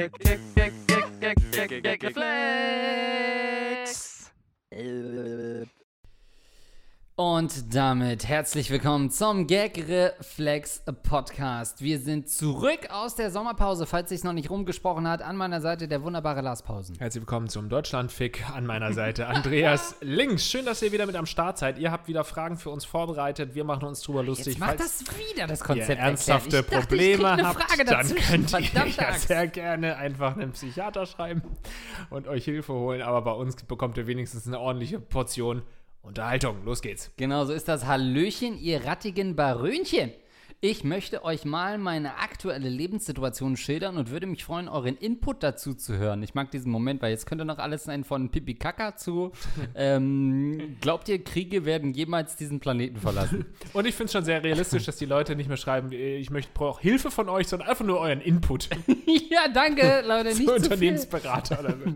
Gag, Gag, damit herzlich willkommen zum Gag Reflex Podcast. Wir sind zurück aus der Sommerpause, falls sich noch nicht rumgesprochen hat. An meiner Seite der wunderbare Lars Pausen. Herzlich willkommen zum Deutschlandfick an meiner Seite. Andreas links. Schön, dass ihr wieder mit am Start seid. Ihr habt wieder Fragen für uns vorbereitet. Wir machen uns drüber lustig. Jetzt macht das wieder das ihr Konzept ernsthafte erklärt. Ich dachte, Probleme ich habt, dann dazwischen. könnt ihr Verdammte ja sehr gerne einfach einen Psychiater schreiben und euch Hilfe holen. Aber bei uns bekommt ihr wenigstens eine ordentliche Portion Unterhaltung. Los geht's. Genau so ist das. Hallöchen, ihr rattigen Barönchen. Ich möchte euch mal meine aktuelle Lebenssituation schildern und würde mich freuen, euren Input dazu zu hören. Ich mag diesen Moment, weil jetzt könnte noch alles sein von Pipi Kaka zu ähm, Glaubt ihr, Kriege werden jemals diesen Planeten verlassen? Und ich finde es schon sehr realistisch, dass die Leute nicht mehr schreiben, ich möchte brauche Hilfe von euch, sondern einfach nur euren Input. ja, danke, Leute. Nicht zu viel. Unternehmensberater oder so.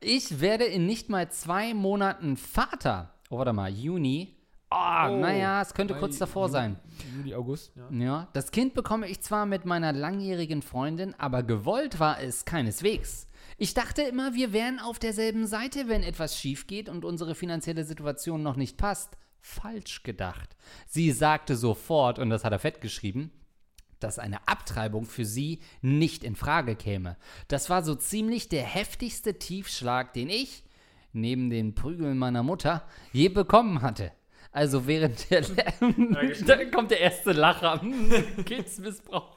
Ich werde in nicht mal zwei Monaten Vater. Oh, warte mal, Juni. Oh, naja, es könnte kurz davor sein. Juli, August. Ja. Ja, das Kind bekomme ich zwar mit meiner langjährigen Freundin, aber gewollt war es keineswegs. Ich dachte immer, wir wären auf derselben Seite, wenn etwas schief geht und unsere finanzielle Situation noch nicht passt. Falsch gedacht. Sie sagte sofort, und das hat er fett geschrieben, dass eine Abtreibung für sie nicht in Frage käme. Das war so ziemlich der heftigste Tiefschlag, den ich, neben den Prügeln meiner Mutter, je bekommen hatte. Also während der... da kommt der erste Lacher. Kindsmissbrauch.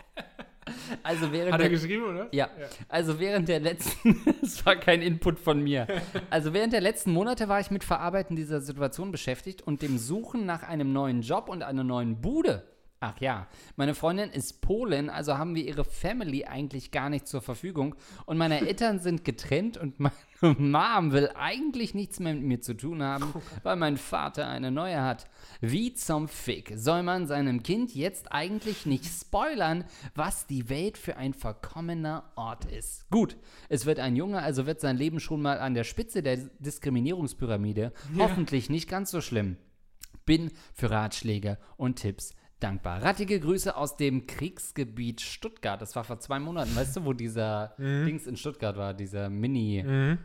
Also während Hat er der, geschrieben, oder? ja, also während der letzten, es war kein Input von mir. Also während der letzten Monate war ich mit Verarbeiten dieser Situation beschäftigt und dem Suchen nach einem neuen Job und einer neuen Bude. Ach ja, meine Freundin ist Polin, also haben wir ihre Family eigentlich gar nicht zur Verfügung. Und meine Eltern sind getrennt und meine Mom will eigentlich nichts mehr mit mir zu tun haben, weil mein Vater eine neue hat. Wie zum Fick soll man seinem Kind jetzt eigentlich nicht spoilern, was die Welt für ein verkommener Ort ist? Gut, es wird ein Junge, also wird sein Leben schon mal an der Spitze der Diskriminierungspyramide. Hoffentlich nicht ganz so schlimm. Bin für Ratschläge und Tipps dankbar. Rattige Grüße aus dem Kriegsgebiet Stuttgart. Das war vor zwei Monaten, weißt du, wo dieser Mhm. Dings in Stuttgart war, dieser Mini-Riot.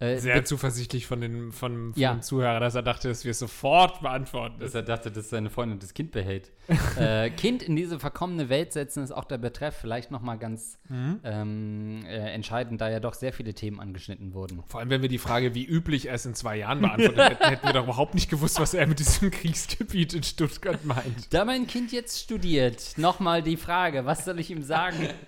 Äh, Sehr zuversichtlich von den, von, von Ja. den Zuhörern, dass er dachte, dass wir es sofort beantworten. dass er dachte, dass seine Freundin das Kind behält. äh, kind in diese verkommene Welt setzen ist auch der Betreff vielleicht nochmal ganz Mhm. ähm, äh, entscheidend, da ja doch sehr viele Themen angeschnitten wurden. Vor allem, wenn wir die Frage, wie üblich es in zwei Jahren beantwortet hätten, hätten wir doch überhaupt nicht gewusst, was er mit diesem Kriegsgebiet in Stuttgart meint. Da mein Kind jetzt studiert, nochmal die Frage, was soll ich ihm sagen?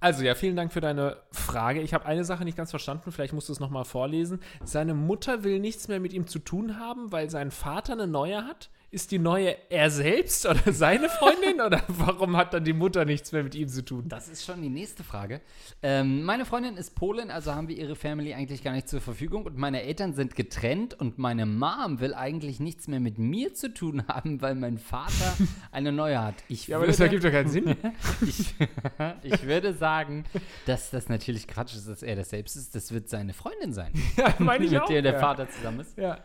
Also ja, vielen Dank für deine Frage. Ich habe eine Sache nicht ganz verstanden, vielleicht musst du es nochmal vorlesen. Seine Mutter will nichts mehr mit ihm zu tun haben, weil sein Vater eine neue hat? Ist die neue er selbst oder seine Freundin? oder warum hat dann die Mutter nichts mehr mit ihm zu tun? Das ist schon die nächste Frage. Ähm, meine Freundin ist Polin, also haben wir ihre Family eigentlich gar nicht zur Verfügung und meine Eltern sind getrennt und meine Mom will eigentlich nichts mehr mit mir zu tun haben, weil mein Vater eine neue hat. Ich Ja, aber das ergibt doch keinen Sinn. ich, ich würde sagen, dass das natürlich Quatsch ist, dass er das selbst ist. Das wird seine Freundin sein, Ja, meine ich mit auch. der der ja. Vater zusammen ist. Ja.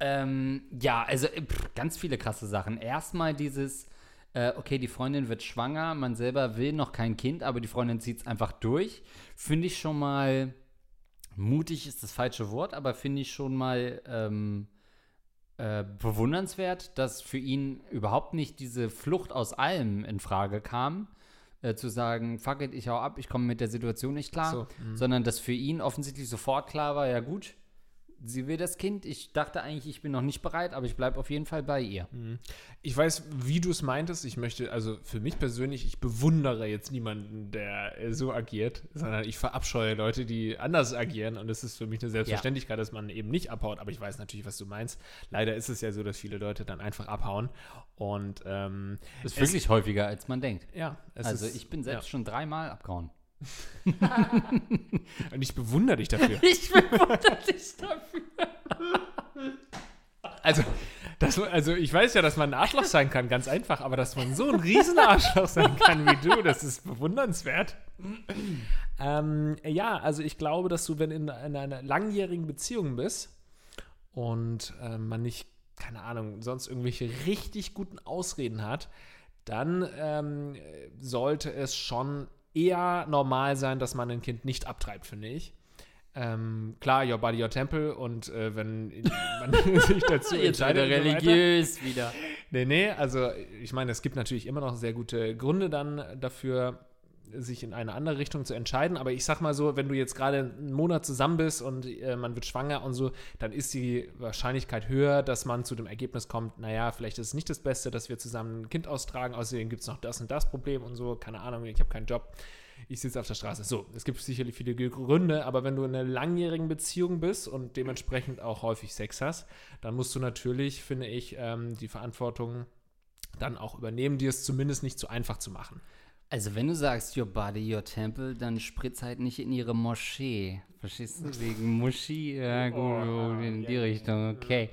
Ähm, ja, also äh, pff, ganz viele krasse Sachen. Erstmal dieses, äh, okay, die Freundin wird schwanger, man selber will noch kein Kind, aber die Freundin zieht es einfach durch. Finde ich schon mal, mutig ist das falsche Wort, aber finde ich schon mal ähm, äh, bewundernswert, dass für ihn überhaupt nicht diese Flucht aus allem in Frage kam. Äh, zu sagen, fuck it, ich hau ab, ich komme mit der Situation nicht klar, So, sondern dass für ihn offensichtlich sofort klar war, ja gut, sie will das Kind. Ich dachte eigentlich, ich bin noch nicht bereit, aber ich bleibe auf jeden Fall bei ihr. Ich weiß, wie du es meintest. Ich möchte, also für mich persönlich, ich bewundere jetzt niemanden, der so agiert, sondern ich verabscheue Leute, die anders agieren. Und es ist für mich eine Selbstverständlichkeit, dass man eben nicht abhaut. Aber ich weiß natürlich, was du meinst. Leider ist es ja so, dass viele Leute dann einfach abhauen. Und ähm, Das ist wirklich häufiger, als man denkt. ja, es Also ist, ich bin selbst ja. schon dreimal abgehauen. Und ich bewundere dich dafür. Ich bewundere dich dafür. Also, das, also ich weiß ja, dass man ein Arschloch sein kann, ganz einfach, aber dass man so ein Riesenarschloch sein kann wie du, das ist bewundernswert. Ähm, ja, also ich glaube, dass du, wenn in, in einer langjährigen Beziehung bist und äh, man nicht, keine Ahnung, sonst irgendwelche richtig guten Ausreden hat, dann ähm, sollte es schon eher normal sein, dass man ein Kind nicht abtreibt, finde ich. Ähm, klar, your body, your temple und äh, wenn man sich dazu entscheidet. wieder so weiter. religiös wieder. Nee, nee, also ich meine, es gibt natürlich immer noch sehr gute Gründe dann dafür, sich in eine andere Richtung zu entscheiden. Aber ich sag mal so, wenn du jetzt gerade einen Monat zusammen bist und äh, man wird schwanger und so, dann ist die Wahrscheinlichkeit höher, dass man zu dem Ergebnis kommt, naja, vielleicht ist es nicht das Beste, dass wir zusammen ein Kind austragen, außerdem gibt es noch das und das Problem und so, keine Ahnung, ich habe keinen Job. Ich sitze auf der Straße. So, es gibt sicherlich viele Gründe, aber wenn du in einer langjährigen Beziehung bist und dementsprechend auch häufig Sex hast, dann musst du natürlich, finde ich, ähm, die Verantwortung dann auch übernehmen, dir es zumindest nicht zu einfach zu machen. Also wenn du sagst, your body, your temple, dann spritz halt nicht in ihre Moschee. Verstehst du? Wegen Moschee, ja gut, Oh, in die ja, Richtung, okay.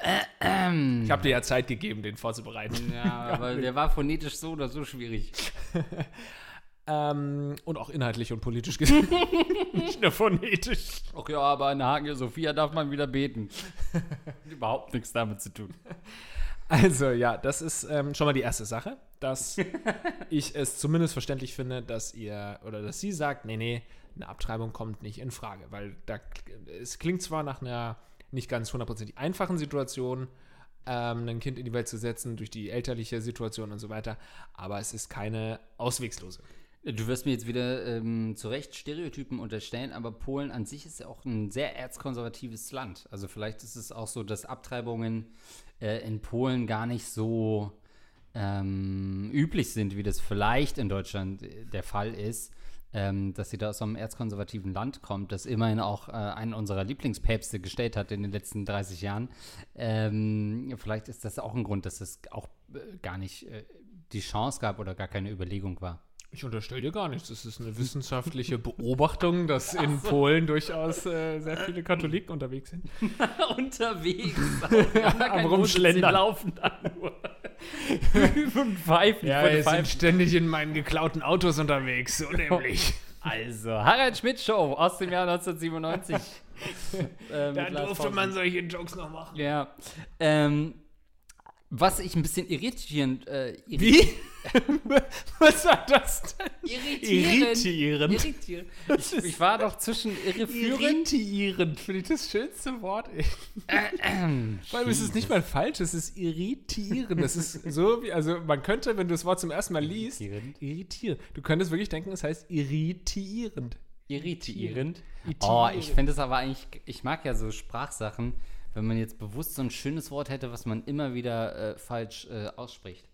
Ich habe dir ja Zeit gegeben, den vorzubereiten. Ja, aber der war phonetisch so oder so schwierig. Ähm, und auch inhaltlich und politisch gesehen. nicht nur phonetisch. Ach ja, aber in Hagia Sophia darf man wieder beten. Überhaupt nichts damit zu tun. Also ja, das ist ähm, schon mal die erste Sache, dass ich es zumindest verständlich finde, dass ihr oder dass sie sagt, nee, nee, eine Abtreibung kommt nicht in Frage, weil da es klingt zwar nach einer nicht ganz hundertprozentig einfachen Situation, ähm, ein Kind in die Welt zu setzen durch die elterliche Situation und so weiter, aber es ist keine auswegslose. Du wirst mir jetzt wieder ähm, zu Recht Stereotypen unterstellen, aber Polen an sich ist ja auch ein sehr erzkonservatives Land. Also vielleicht ist es auch so, dass Abtreibungen äh, in Polen gar nicht so ähm, üblich sind, wie das vielleicht in Deutschland äh, der Fall ist. Ähm, dass sie da aus einem erzkonservativen Land kommt, das immerhin auch äh, einen unserer Lieblingspäpste gestellt hat in den letzten 30 Jahren. Ähm, vielleicht ist das auch ein Grund, dass es auch äh, gar nicht äh, die Chance gab oder gar keine Überlegung war. Ich unterstelle dir gar nichts. Es ist eine wissenschaftliche Beobachtung, dass in Polen durchaus äh, sehr viele Katholiken unterwegs sind. unterwegs. am Rumschlendern. laufen da nur. und pfeifen. Ja, wir sind ständig in meinen geklauten Autos unterwegs, so nämlich. Also, Harald Schmidt Show aus dem Jahr 1997. äh, Da durfte man solche Jokes noch machen. Ja. Ähm, was ich ein bisschen irritierend. Äh, irri- Wie? Was war das denn? Irritierend. Irritierend. Irritierend. Ich, ich war doch zwischen irreführend. Irritierend, finde ich das schönste Wort. Vor allem ist es nicht mal falsch, es ist irritierend. Das ist so wie, also man könnte, wenn du das Wort zum ersten Mal liest, Irritierend. irritieren. Du könntest wirklich denken, es heißt irritierend. Irritierend. Irritierend. Oh, ich finde es aber eigentlich, ich mag ja so Sprachsachen, wenn man jetzt bewusst so ein schönes Wort hätte, was man immer wieder äh, falsch äh, ausspricht.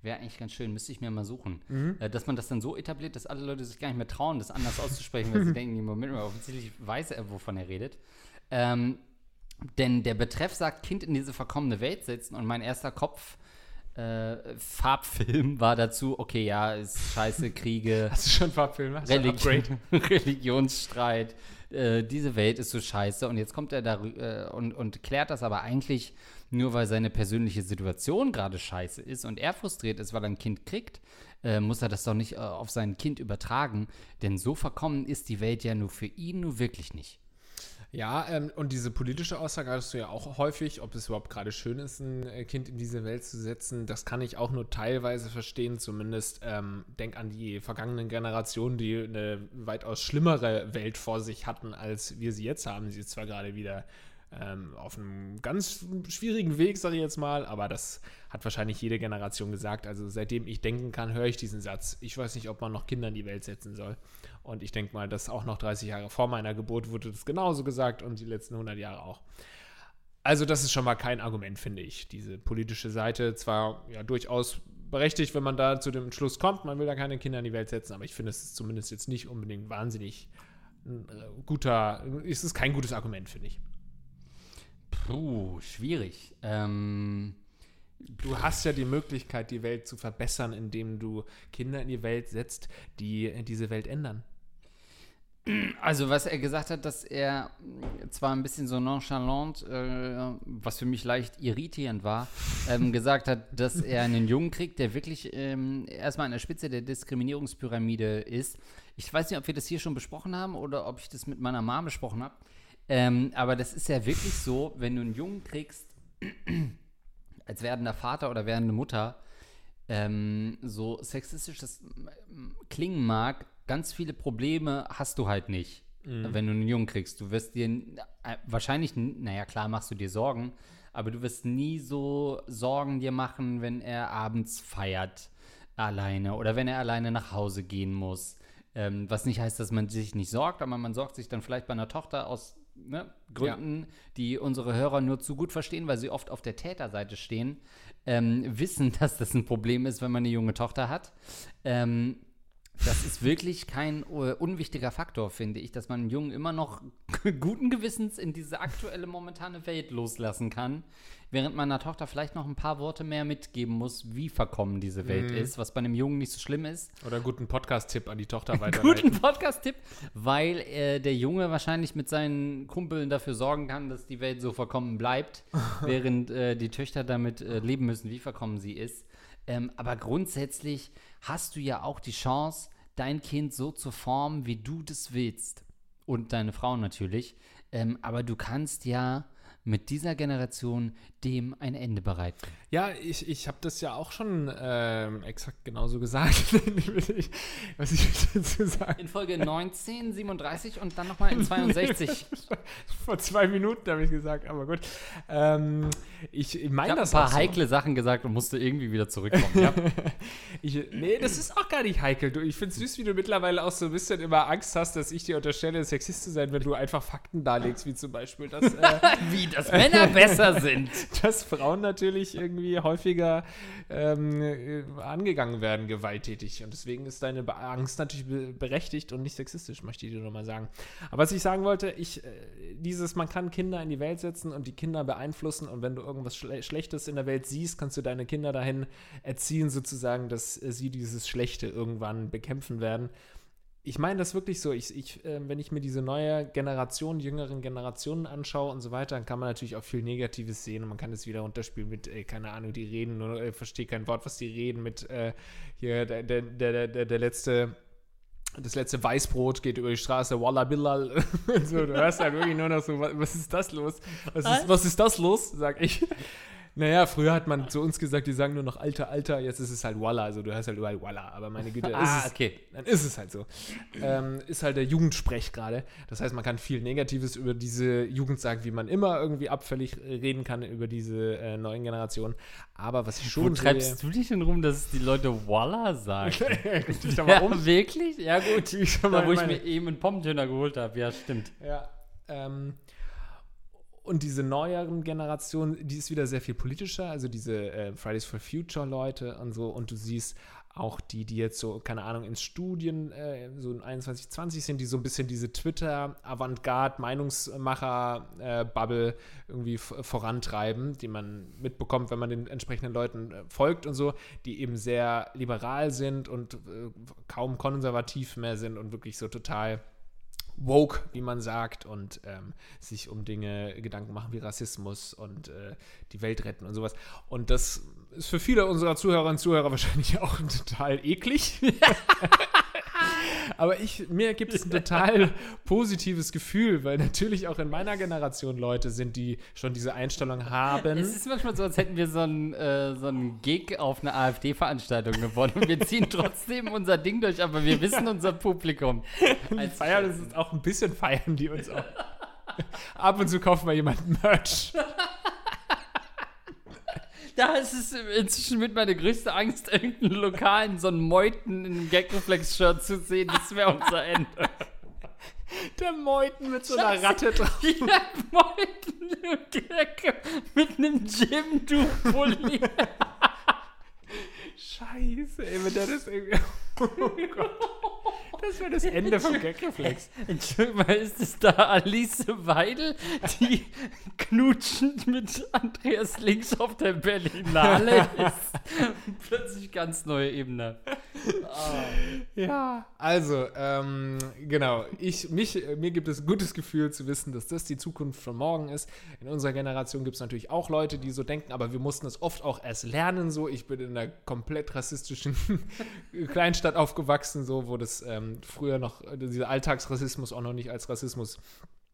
Wäre eigentlich ganz schön, müsste ich mir mal suchen. Äh, dass man das dann so etabliert, dass alle Leute sich gar nicht mehr trauen, das anders auszusprechen, weil sie denken, im Moment mal, offensichtlich weiß er, wovon er redet. Ähm, denn der Betreff sagt, Kind in diese verkommene Welt setzen und mein erster Kopf äh, Farbfilm war dazu, okay, ja, ist scheiße, Kriege, Hast du schon Farbfilme? Hast Religion, Religionsstreit, äh, diese Welt ist so scheiße und jetzt kommt er da äh, und, und klärt das aber eigentlich nur, weil seine persönliche Situation gerade scheiße ist und er frustriert ist, weil er ein Kind kriegt, äh, muss er das doch nicht äh, auf sein Kind übertragen, denn so verkommen ist die Welt ja nur für ihn nur wirklich nicht. Ja, ähm, und diese politische Aussage hattest du ja auch häufig, ob es überhaupt gerade schön ist, ein äh, Kind in diese Welt zu setzen. Das kann ich auch nur teilweise verstehen. Zumindest ähm, denk an die vergangenen Generationen, die eine weitaus schlimmere Welt vor sich hatten, als wir sie jetzt haben. Sie ist zwar gerade wieder ähm, auf einem ganz schwierigen Weg, sage ich jetzt mal, aber das hat wahrscheinlich jede Generation gesagt. Also seitdem ich denken kann, höre ich diesen Satz. Ich weiß nicht, ob man noch Kinder in die Welt setzen soll. Und ich denke mal, dass auch noch 30 Jahre vor meiner Geburt wurde das genauso gesagt und die letzten 100 Jahre auch. Also das ist schon mal kein Argument, finde ich. Diese politische Seite zwar ja durchaus berechtigt, wenn man da zu dem Schluss kommt, man will da keine Kinder in die Welt setzen, aber ich finde es ist zumindest jetzt nicht unbedingt wahnsinnig ein äh, guter, es kein gutes Argument, finde ich. Puh, schwierig. Ähm, Du hast ja die Möglichkeit, die Welt zu verbessern, indem du Kinder in die Welt setzt, die diese Welt ändern. Also, was er gesagt hat, dass er zwar ein bisschen so nonchalant, äh, was für mich leicht irritierend war, ähm, gesagt hat, dass er einen Jungen kriegt, der wirklich ähm, erstmal an der Spitze der Diskriminierungspyramide ist. Ich weiß nicht, ob wir das hier schon besprochen haben oder ob ich das mit meiner Mama besprochen habe. Ähm, aber das ist ja wirklich so, wenn du einen Jungen kriegst, als werdender Vater oder werdende Mutter, ähm, so sexistisch das ähm, klingen mag, ganz viele Probleme hast du halt nicht, Mhm. wenn du einen Jungen kriegst. Du wirst dir äh, wahrscheinlich, naja, klar machst du dir Sorgen, aber du wirst nie so Sorgen dir machen, wenn er abends feiert alleine oder wenn er alleine nach Hause gehen muss. Ähm, was nicht heißt, dass man sich nicht sorgt, aber man sorgt sich dann vielleicht bei einer Tochter aus ne, Gründen, die unsere Hörer nur zu gut verstehen, weil sie oft auf der Täterseite stehen, ähm, wissen, dass das ein Problem ist, wenn man eine junge Tochter hat. Ähm, das ist wirklich kein äh, unwichtiger Faktor, finde ich, dass man einen Jungen immer noch guten Gewissens in diese aktuelle momentane Welt loslassen kann, während man einer Tochter vielleicht noch ein paar Worte mehr mitgeben muss, wie verkommen diese Welt ist, was bei einem Jungen nicht so schlimm ist. Oder guten Podcast-Tipp an die Tochter weiterleiten. Guten Podcast-Tipp, weil äh, der Junge wahrscheinlich mit seinen Kumpeln dafür sorgen kann, dass die Welt so verkommen bleibt, während äh, die Töchter damit äh, leben müssen, wie verkommen sie ist. Ähm, aber grundsätzlich hast du ja auch die Chance, dein Kind so zu formen, wie du das willst. Und deine Frau natürlich. Ähm, aber du kannst ja mit dieser Generation dem ein Ende bereiten. Ja, ich, ich habe das ja auch schon ähm, exakt genauso gesagt. Ich- Was ich dazu sagen? In Folge 19, 37 und dann nochmal in 62. Vor zwei Minuten habe ich gesagt, aber gut. Ähm, ich Ich meine habe ein das paar auch so. heikle Sachen gesagt und musste irgendwie wieder zurückkommen. Ja. Ich, nee, das ist auch gar nicht heikel. Du, ich finde es süß, wie du mittlerweile auch so ein bisschen immer Angst hast, dass ich dir unterstelle, Sexist zu sein, wenn du einfach Fakten darlegst, wie zum Beispiel, dass, äh, Wie, dass Männer besser sind. dass Frauen natürlich irgendwie häufiger ähm, äh, angegangen werden, gewalttätig. Und deswegen ist deine Angst natürlich be berechtigt und nicht sexistisch, möchte ich dir nur mal sagen. Aber was ich sagen wollte, ich, äh, dieses, man kann Kinder in die Welt setzen und die Kinder beeinflussen und wenn du irgendwas Schle Schlechtes in der Welt siehst, kannst du deine Kinder dahin erziehen, sozusagen, dass äh, sie dieses Schlechte irgendwann bekämpfen werden. Ich meine das wirklich so. Ich, ich, äh, wenn ich mir diese neue Generation, jüngeren Generationen anschaue und so weiter, dann kann man natürlich auch viel Negatives sehen und man kann es wieder runterspielen mit, äh, keine Ahnung, die reden, nur äh, verstehe kein Wort, was die reden, mit äh, hier der, der, der, der, der letzte. Das letzte Weißbrot geht über die Straße, Walla Billal. so, du hörst halt wirklich nur noch so, was, was ist das los? Was ist, was ist das los? Sag ich. Naja, früher hat man zu uns gesagt, die sagen nur noch Alter, Alter, jetzt ist es halt Walla, also du hörst halt überall Walla, aber meine Güte, Ah, ist es, okay. dann ist es halt so. Ähm, ist halt der Jugendsprech gerade. Das heißt, man kann viel Negatives über diese Jugend sagen, wie man immer irgendwie abfällig reden kann über diese äh, neuen Generationen. Aber was ich Wo schon treibst du dich denn rum, dass die Leute Walla sagen? Ja, um. wirklich? Ja, gut. schon Da, mal wo ich mir eben einen Pommdöner geholt habe. Ja, stimmt. Ja. Ähm, und diese neueren Generationen, die ist wieder sehr viel politischer, also diese äh, Fridays for Future Leute und so. Und du siehst auch die, die jetzt so, keine Ahnung, ins Studien, äh, so in 21, 20 sind, die so ein bisschen diese Twitter-Avantgarde, Meinungsmacher-Bubble irgendwie vorantreiben, die man mitbekommt, wenn man den entsprechenden Leuten äh, folgt und so, die eben sehr liberal sind und äh, kaum konservativ mehr sind und wirklich so total woke, wie man sagt, und ähm, sich um Dinge Gedanken machen wie Rassismus und äh, die Welt retten und sowas. Und das ist für viele unserer Zuhörerinnen und Zuhörer wahrscheinlich auch total eklig. Aber ich, mir gibt es ein total positives Gefühl, weil natürlich auch in meiner Generation Leute sind, die schon diese Einstellung haben. Es ist manchmal so, als hätten wir so einen, äh, so einen Gig auf einer AfD-Veranstaltung gewonnen. Und wir ziehen trotzdem unser Ding durch, aber wir wissen unser Publikum. Die feiern ist auch ein bisschen feiern die uns auch. Ab und zu kaufen wir jemanden Merch. Da ist es inzwischen mit meiner größte Angst, irgendeinen lokalen, so einen Meuten in einem Gagreflex-Shirt zu sehen. Das wäre unser Ende. Der Meuten mit so einer Ratte drauf. Ja, Meuten mit einem Jim-Du-Pulli. Scheiße, ey, wenn der das irgendwie. Oh Gott. Das wäre das Ende vom Gagreflex. Entschuldigung mal, ist es da Alice Weidel, die knutschend mit Andreas Links auf der Berlinale ist? Plötzlich ganz neue Ebene. Ja. Also, ähm, genau. Ich, mich, äh, mir gibt es ein gutes Gefühl zu wissen, dass das die Zukunft von morgen ist. In unserer Generation gibt es natürlich auch Leute, die so denken, aber wir mussten es oft auch erst lernen. So, ich bin in einer komplett rassistischen Kleinstadt aufgewachsen, so, wo das ähm, früher noch, äh, dieser Alltagsrassismus auch noch nicht als Rassismus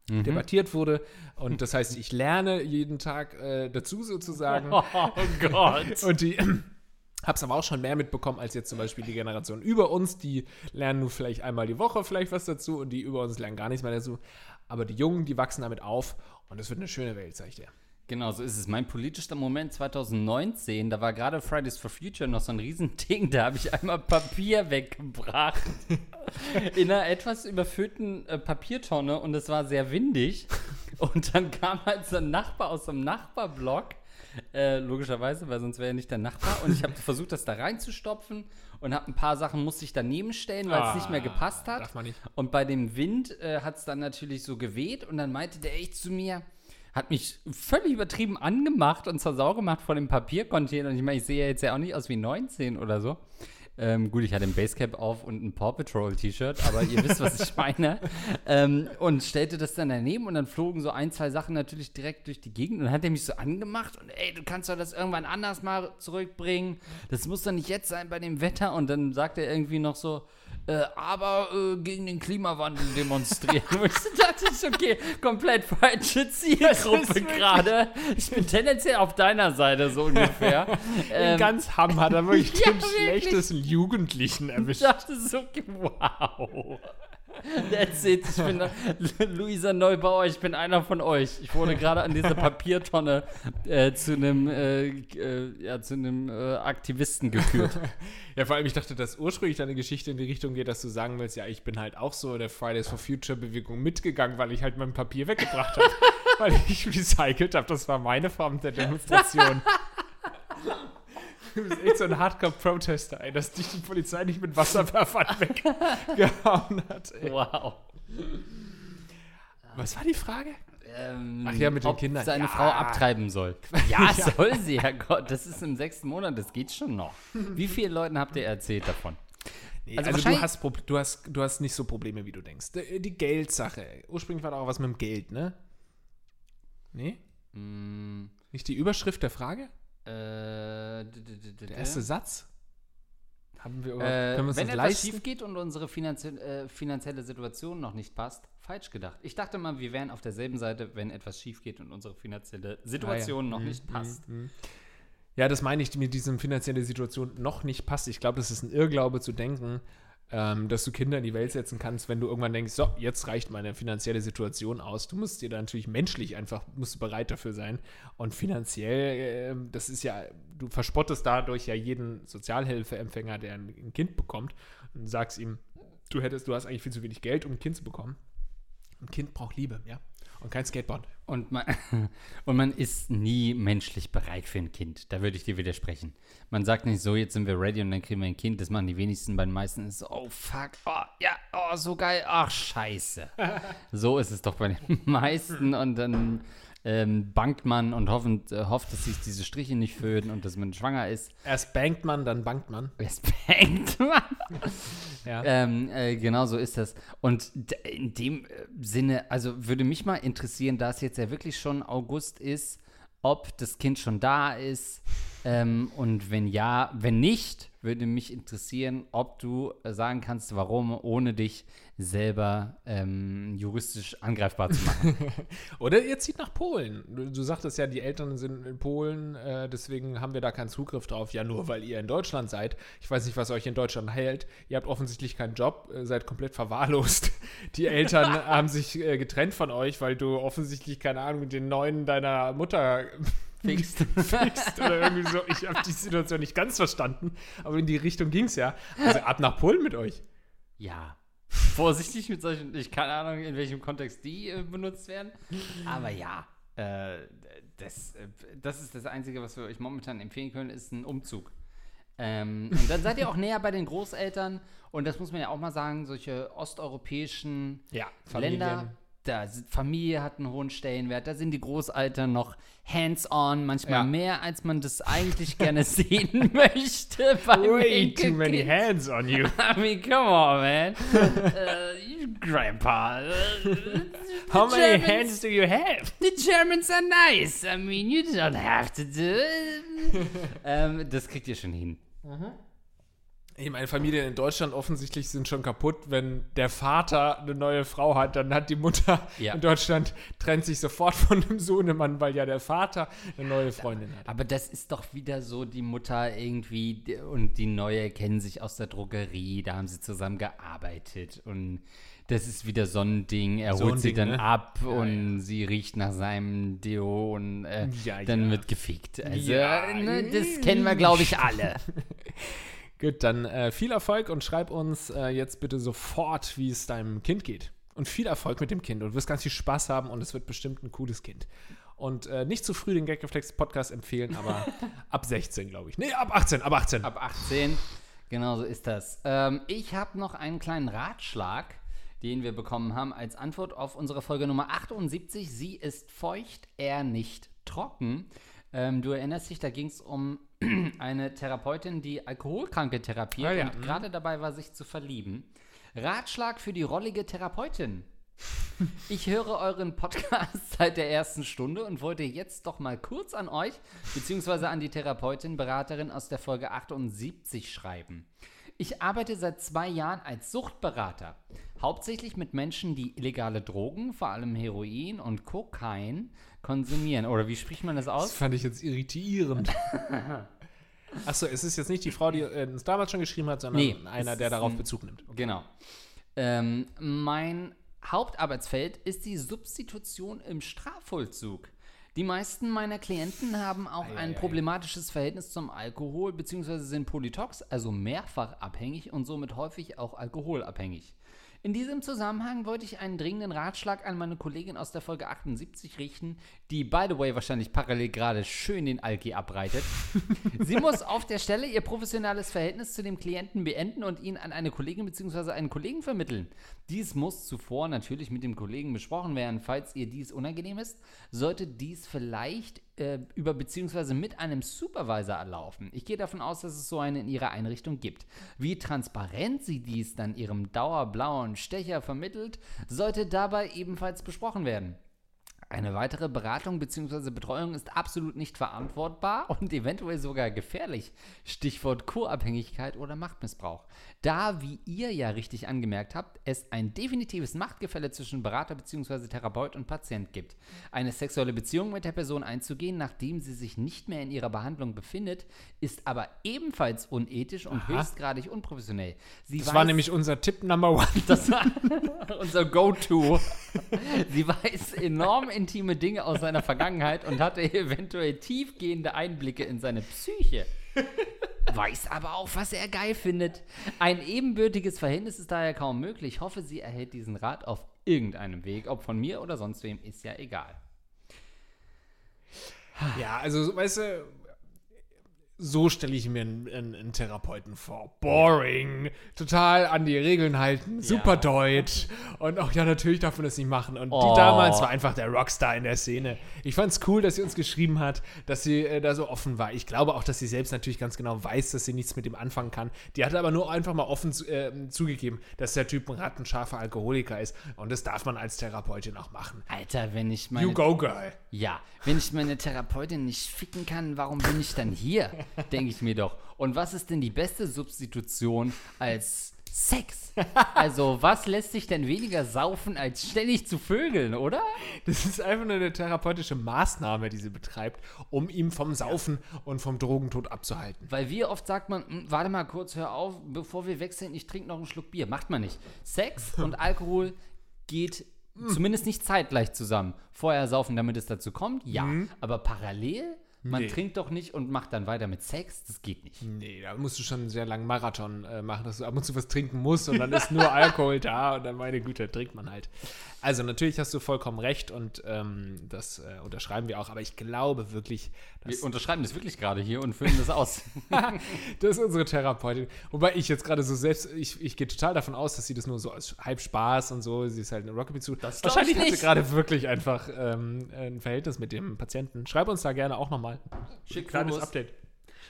debattiert wurde. Und das heißt, ich lerne jeden Tag äh, dazu sozusagen. Oh Gott. Und die, Hab's aber auch schon mehr mitbekommen als jetzt zum Beispiel die Generation über uns. Die lernen nur vielleicht einmal die Woche vielleicht was dazu und die über uns lernen gar nichts mehr dazu. Aber die Jungen, die wachsen damit auf und es wird eine schöne Welt, sag ich dir. Genau, so ist es. Mein politischer Moment 2019, da war gerade Fridays for Future noch so ein Riesending, da habe ich einmal Papier weggebracht. in einer etwas überfüllten äh, Papiertonne und es war sehr windig. Und dann kam halt so ein Nachbar aus so einem Nachbarblock, äh, logischerweise, weil sonst wäre er nicht der Nachbar. Und ich habe versucht, das da reinzustopfen und habe ein paar Sachen musste ich daneben stellen, weil es nicht mehr gepasst hat. Und bei dem Wind äh, hat es dann natürlich so geweht und dann meinte der echt zu mir, hat mich völlig übertrieben angemacht und zur Sau gemacht vor dem Papiercontainer. Und ich meine, ich sehe ja jetzt ja auch nicht aus wie 19 oder so. Ähm, gut, ich hatte ein Basecap auf und ein Paw Patrol T-Shirt, aber ihr wisst, was ich meine. Ähm, und stellte das dann daneben und dann flogen so ein, zwei Sachen natürlich direkt durch die Gegend und dann hat er mich so angemacht und ey, du kannst doch das irgendwann anders mal zurückbringen. Das muss doch nicht jetzt sein bei dem Wetter. Und dann sagt er irgendwie noch so, äh, aber äh, gegen den Klimawandel demonstrieren. Ich dachte, ich, okay, komplett falsche Zielgruppe gerade. Ich bin tendenziell auf deiner Seite, so ungefähr. In ganz Hamm hat er wirklich ja, den wirklich. schlechtesten Jugendlichen Ich erwischt. dachte so, okay, wow. That's it. Ich bin Luisa Neubauer, ich bin einer von euch. Ich wurde gerade an dieser Papiertonne äh, zu einem äh, äh, ja, zu einem äh, Aktivisten gekürt. Ja, vor allem, ich dachte, dass ursprünglich deine Geschichte in die Richtung geht, dass du sagen willst, ja, ich bin halt auch so der Fridays for Future Bewegung mitgegangen, weil ich halt mein Papier weggebracht habe. weil ich recycelt habe. Das war meine Form der Demonstration. Du bist echt so ein Hardcore-Protester, ey, dass dich die Polizei nicht mit Wasserwerfern weggehauen hat. Ey. Wow. Was war die Frage? Ähm, Ach ja, mit den ob Kindern. seine Ja. Frau abtreiben soll. Ja, soll sie, Herrgott. Das ist im sechsten Monat, das geht schon noch. Wie vielen Leuten habt ihr erzählt davon? Nee, Also also du hast, du, hast, du hast nicht so Probleme, wie du denkst. Die, die Geldsache. Ursprünglich war da auch was mit dem Geld, ne? Nee? Mm, Nicht die Überschrift der Frage? Äh, Der erste Satz? Haben wir, Äh, können wir uns wenn das etwas leisten? schief geht und unsere finanzie äh, finanzielle Situation noch nicht passt, falsch gedacht. Ich dachte mal, wir wären auf derselben Seite, wenn etwas schief geht und unsere finanzielle Situation Ah, ja. noch Mhm, nicht passt. mhm, mhm. Ja, das meine ich mit diesem finanzielle Situation noch nicht passt. Ich glaube, das ist ein Irrglaube zu denken, ähm, dass du Kinder in die Welt setzen kannst, wenn du irgendwann denkst, so, jetzt reicht meine finanzielle Situation aus. Du musst dir da natürlich menschlich einfach, musst du bereit dafür sein. Und finanziell, ähm, das ist ja, du verspottest dadurch ja jeden Sozialhilfeempfänger, der ein, ein Kind bekommt und sagst ihm, du hättest, du hast eigentlich viel zu wenig Geld, um ein Kind zu bekommen. Ein Kind braucht Liebe, ja. Und kein Skateboard. Und man, und man ist nie menschlich bereit für ein Kind. Da würde ich dir widersprechen. Man sagt nicht so, jetzt sind wir ready und dann kriegen wir ein Kind. Das machen die wenigsten. Bei den meisten ist es, oh fuck, oh ja, oh so geil, ach scheiße. so ist es doch bei den meisten. Und dann ähm, bangt man und hoffend, äh, hofft, dass sich diese Striche nicht füllen und dass man schwanger ist. Erst bankt man, dann bankt man. Respekt, Mann. Ja. Ähm, äh, genau so ist das. Und in dem äh, Sinne, also würde mich mal interessieren, da es jetzt ja wirklich schon August ist, ob das Kind schon da ist. Ähm, und wenn ja, wenn nicht, würde mich interessieren, ob du äh, sagen kannst, warum, ohne dich selber ähm, juristisch angreifbar zu machen. Oder ihr zieht nach Polen. Du, du sagtest ja, die Eltern sind in Polen, äh, deswegen haben wir da keinen Zugriff drauf. Ja, nur weil ihr in Deutschland seid. Ich weiß nicht, was euch in Deutschland hält. Ihr habt offensichtlich keinen Job, äh, seid komplett verwahrlost. Die Eltern haben sich äh, getrennt von euch, weil du offensichtlich, keine Ahnung, den neuen deiner Mutter Fixt. fixt oder irgendwie so. Ich habe die Situation nicht ganz verstanden, aber in die Richtung ging es ja. Also ab nach Polen mit euch. Ja. Vorsichtig mit solchen, ich keine Ahnung, in welchem Kontext die äh, benutzt werden. Aber ja, äh, das, äh, das ist das Einzige, was wir euch momentan empfehlen können, ist ein Umzug. Ähm, und dann seid ihr auch näher bei den Großeltern. Und das muss man ja auch mal sagen, solche osteuropäischen Ja, Länder, da Familie hat einen hohen Stellenwert, da sind die Großeltern noch hands-on, manchmal Ja. mehr, als man das eigentlich gerne sehen möchte. Way too many hands on you. I mean, come on, man. uh, grandpa. uh, How the many Germans- hands do you have? The Germans are nice. I mean, you don't have to do it. ähm, das kriegt ihr schon hin. Ich meine, Familien in Deutschland offensichtlich sind schon kaputt. Wenn der Vater eine neue Frau hat, dann hat die Mutter Ja. in Deutschland trennt sich sofort von dem Sohnemann, weil ja der Vater eine neue Freundin hat. Aber das ist doch wieder so, die Mutter irgendwie und die Neue kennen sich aus der Drogerie, da haben sie zusammen gearbeitet und das ist wieder so ein Ding. Er So holt ein sie Ding, dann ne? ab und sie riecht nach seinem Deo und äh, Ja, dann ja. wird gefickt. Also, Ja. ne, das kennen wir, glaube ich, alle. Gut, dann äh, viel Erfolg und schreib uns äh, jetzt bitte sofort, wie es deinem Kind geht. Und viel Erfolg mit dem Kind. Und du wirst ganz viel Spaß haben und es wird bestimmt ein cooles Kind. Und äh, nicht zu früh den Gagreflex Podcast empfehlen, aber ab 16, glaube ich. Nee, ab 18, ab 18. Ab 18, genau so ist das. Ähm, ich habe noch einen kleinen Ratschlag, den wir bekommen haben als Antwort auf unsere Folge Nummer 78. Sie ist feucht, er nicht trocken. Ähm, du erinnerst dich, da ging es um eine Therapeutin, die Alkoholkranke therapiert Ah ja, und mhm. gerade dabei war, sich zu verlieben. Ratschlag für die rollige Therapeutin. Ich höre euren Podcast seit der ersten Stunde und wollte jetzt doch mal kurz an euch beziehungsweise an die Therapeutin, Beraterin aus der Folge 78 schreiben. Ich arbeite seit zwei Jahren als Suchtberater, hauptsächlich mit Menschen, die illegale Drogen, vor allem Heroin und Kokain, konsumieren. Oder wie spricht man das Das aus? fand ich jetzt irritierend. Achso, es ist jetzt nicht die Frau, die äh, uns damals schon geschrieben hat, sondern Nee, einer, der darauf Bezug nimmt. Genau. Ähm, mein Hauptarbeitsfeld ist die Substitution im Strafvollzug. Die meisten meiner Klienten haben auch ein problematisches Verhältnis zum Alkohol bzw. sind Polytox, also mehrfach abhängig und somit häufig auch alkoholabhängig. In diesem Zusammenhang wollte ich einen dringenden Ratschlag an meine Kollegin aus der Folge 78 richten, die, by the way, wahrscheinlich parallel gerade schön den Alki abreitet. Sie muss auf der Stelle ihr professionelles Verhältnis zu dem Klienten beenden und ihn an eine Kollegin bzw. einen Kollegen vermitteln. Dies muss zuvor natürlich mit dem Kollegen besprochen werden. Falls ihr dies unangenehm ist, sollte dies vielleicht äh, über bzw. mit einem Supervisor erlaufen. Ich gehe davon aus, dass es so einen in ihrer Einrichtung gibt. Wie transparent sie dies dann ihrem dauerblauen Stecher vermittelt, sollte dabei ebenfalls besprochen werden. Eine weitere Beratung bzw. Betreuung ist absolut nicht verantwortbar und eventuell sogar gefährlich. Stichwort Co-Abhängigkeit oder Machtmissbrauch. Da, wie ihr ja richtig angemerkt habt, es ein definitives Machtgefälle zwischen Berater bzw. Therapeut und Patient gibt. Eine sexuelle Beziehung mit der Person einzugehen, nachdem sie sich nicht mehr in ihrer Behandlung befindet, ist aber ebenfalls unethisch und höchstgradig unprofessionell. Sie Das war weiß- nämlich unser Tipp Number One. das war unser Go-To. Sie weiß enorm intime Dinge aus seiner Vergangenheit und hatte eventuell tiefgehende Einblicke in seine Psyche. Weiß aber auch, was er geil findet. Ein ebenbürtiges Verhältnis ist daher kaum möglich. Ich hoffe, sie erhält diesen Rat auf irgendeinem Weg. Ob von mir oder sonst wem, ist ja egal. Ja, also, weißt du, so stelle ich mir einen, einen, einen Therapeuten vor. Boring, total an die Regeln halten, super deutsch. Und auch, ja, natürlich darf man das nicht machen. Und Oh. die damals war einfach der Rockstar in der Szene. Ich fand es cool, dass sie uns geschrieben hat, dass sie äh, da so offen war. Ich glaube auch, dass sie selbst natürlich ganz genau weiß, dass sie nichts mit dem anfangen kann. Die hat aber nur einfach mal offen zu- äh, zugegeben, dass der Typ ein rattenscharfer Alkoholiker ist. Und das darf man als Therapeutin auch machen. Alter, wenn ich meine. You go, girl. Ja, wenn ich meine Therapeutin nicht ficken kann, warum bin ich dann hier? Denke ich mir doch. Und was ist denn die beste Substitution als Sex? Also, was lässt sich denn weniger saufen, als ständig zu vögeln, oder? Das ist einfach nur eine therapeutische Maßnahme, die sie betreibt, um ihm vom Saufen und vom Drogentod abzuhalten. Weil wie oft sagt man, "Hm, warte mal kurz, hör auf, bevor wir wechseln, ich trinke noch einen Schluck Bier. Macht man nicht. Sex und Alkohol geht zumindest nicht zeitgleich zusammen. Vorher saufen, damit es dazu kommt, ja. Aber parallel, man Nee. trinkt doch nicht und macht dann weiter mit Sex, das geht nicht. Nee, da musst du schon einen sehr langen Marathon äh, machen, dass du ab und zu was trinken musst und dann ist nur Alkohol da und dann, meine Güte, trinkt man halt. Also natürlich hast du vollkommen recht und ähm, das äh, unterschreiben wir auch, aber ich glaube wirklich, dass Wir unterschreiben das wirklich gerade hier und füllen das aus. Das ist unsere Therapeutin. Wobei ich jetzt gerade so selbst, ich, ich gehe total davon aus, dass sie das nur so als halb Spaß und so, sie ist halt eine Rockabilly zu. Wahrscheinlich ich hat sie nicht. gerade wirklich einfach ähm, ein Verhältnis mit dem Patienten. Schreib uns da gerne auch nochmal. Schick Kleines. Update.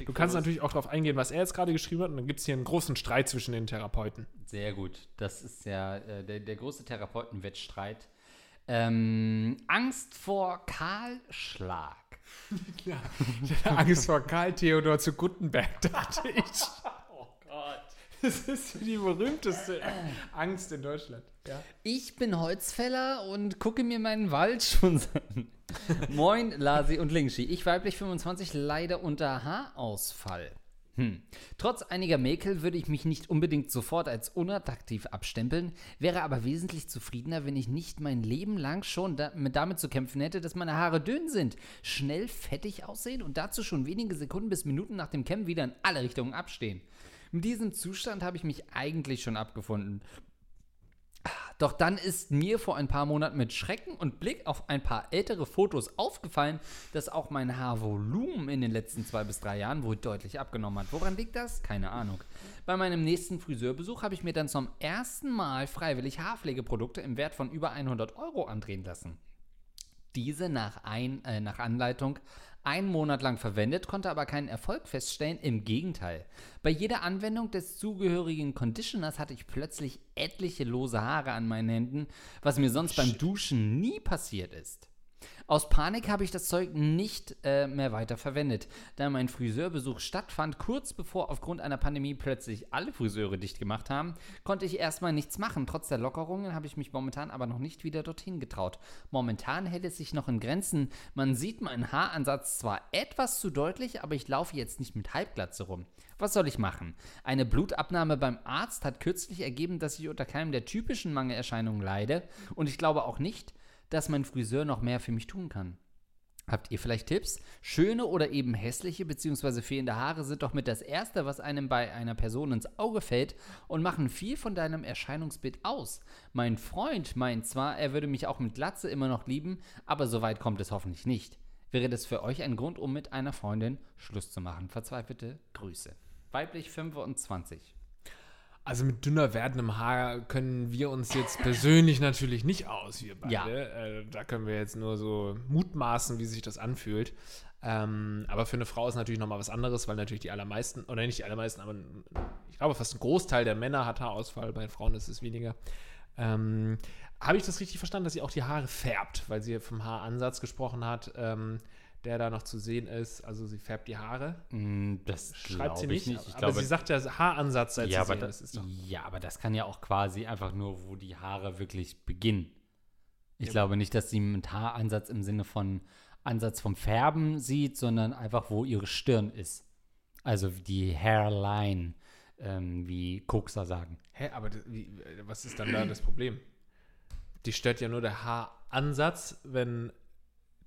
Du kannst natürlich auch darauf eingehen, was er jetzt gerade geschrieben hat, und dann gibt es hier einen großen Streit zwischen den Therapeuten. Sehr gut. Das ist ja äh, der, der große Therapeutenwettstreit. Ähm, Angst vor Kahlschlag. Ja, Angst vor Karl Theodor zu Gutenberg, dachte ich. Oh Gott. Das ist die berühmteste Angst in Deutschland. Ja. Ich bin Holzfäller und gucke mir meinen Wald schon an. Moin, Lasi und Lingshi. Ich weiblich 25 leider unter Haarausfall. Hm. Trotz einiger Mäkel würde ich mich nicht unbedingt sofort als unattraktiv abstempeln, wäre aber wesentlich zufriedener, wenn ich nicht mein Leben lang schon da damit zu kämpfen hätte, dass meine Haare dünn sind, schnell fettig aussehen und dazu schon wenige Sekunden bis Minuten nach dem Kämmen wieder in alle Richtungen abstehen. Mit diesem Zustand habe ich mich eigentlich schon abgefunden. Doch dann ist mir vor ein paar Monaten mit Schrecken und Blick auf ein paar ältere Fotos aufgefallen, dass auch mein Haarvolumen in den letzten zwei bis drei Jahren wohl deutlich abgenommen hat. Woran liegt das? Keine Ahnung. Bei meinem nächsten Friseurbesuch habe ich mir dann zum ersten Mal freiwillig Haarpflegeprodukte im Wert von über 100 Euro andrehen lassen. Diese nach, ein, äh, nach Anleitung einen Monat lang verwendet, konnte aber keinen Erfolg feststellen. Im Gegenteil. Bei jeder Anwendung des zugehörigen Conditioners hatte ich plötzlich etliche lose Haare an meinen Händen, was mir sonst beim Duschen nie passiert ist. Aus Panik habe ich das Zeug nicht äh, mehr weiter verwendet, da mein Friseurbesuch stattfand, kurz bevor aufgrund einer Pandemie plötzlich alle Friseure dicht gemacht haben, konnte ich erstmal nichts machen. Trotz der Lockerungen habe ich mich momentan aber noch nicht wieder dorthin getraut. Momentan hält es sich noch in Grenzen. Man sieht meinen Haaransatz zwar etwas zu deutlich, aber ich laufe jetzt nicht mit Halbglatze rum. Was soll ich machen? Eine Blutabnahme beim Arzt hat kürzlich ergeben, dass ich unter keinem der typischen Mangelerscheinungen leide und ich glaube auch nicht, dass mein Friseur noch mehr für mich tun kann. Habt ihr vielleicht Tipps? Schöne oder eben hässliche bzw. fehlende Haare sind doch mit das Erste, was einem bei einer Person ins Auge fällt und machen viel von deinem Erscheinungsbild aus. Mein Freund meint zwar, er würde mich auch mit Glatze immer noch lieben, aber so weit kommt es hoffentlich nicht. Wäre das für euch ein Grund, um mit einer Freundin Schluss zu machen? Verzweifelte Grüße. Weiblich 25. Also mit dünner werdendem Haar können wir uns jetzt persönlich natürlich nicht aus, wir beide. Ja. Äh, da können wir jetzt nur so mutmaßen, wie sich das anfühlt. Ähm, aber für eine Frau ist natürlich nochmal was anderes, weil natürlich die allermeisten, oder nicht die allermeisten, aber ich glaube fast ein Großteil der Männer hat Haarausfall, bei Frauen ist es weniger. Ähm, Habe ich das richtig verstanden, dass sie auch die Haare färbt, weil sie vom Haaransatz gesprochen hat, ähm, der da noch zu sehen ist? Also sie färbt die Haare. Mm, Das Schreibt sie nicht, ich nicht. Ich aber glaube, sie sagt ja Haaransatz, als ja, sie aber sehen. das, ist doch ja, aber das kann ja auch quasi einfach nur, wo die Haare wirklich beginnen. Ich glaube nicht, dass sie mit Haaransatz im Sinne von Ansatz vom Färben sieht, sondern einfach, wo ihre Stirn ist. Also die Hairline, ähm, wie Kokser sagen. Hä, aber wie, äh, was ist dann da das Problem? Die stört ja nur der Haaransatz, wenn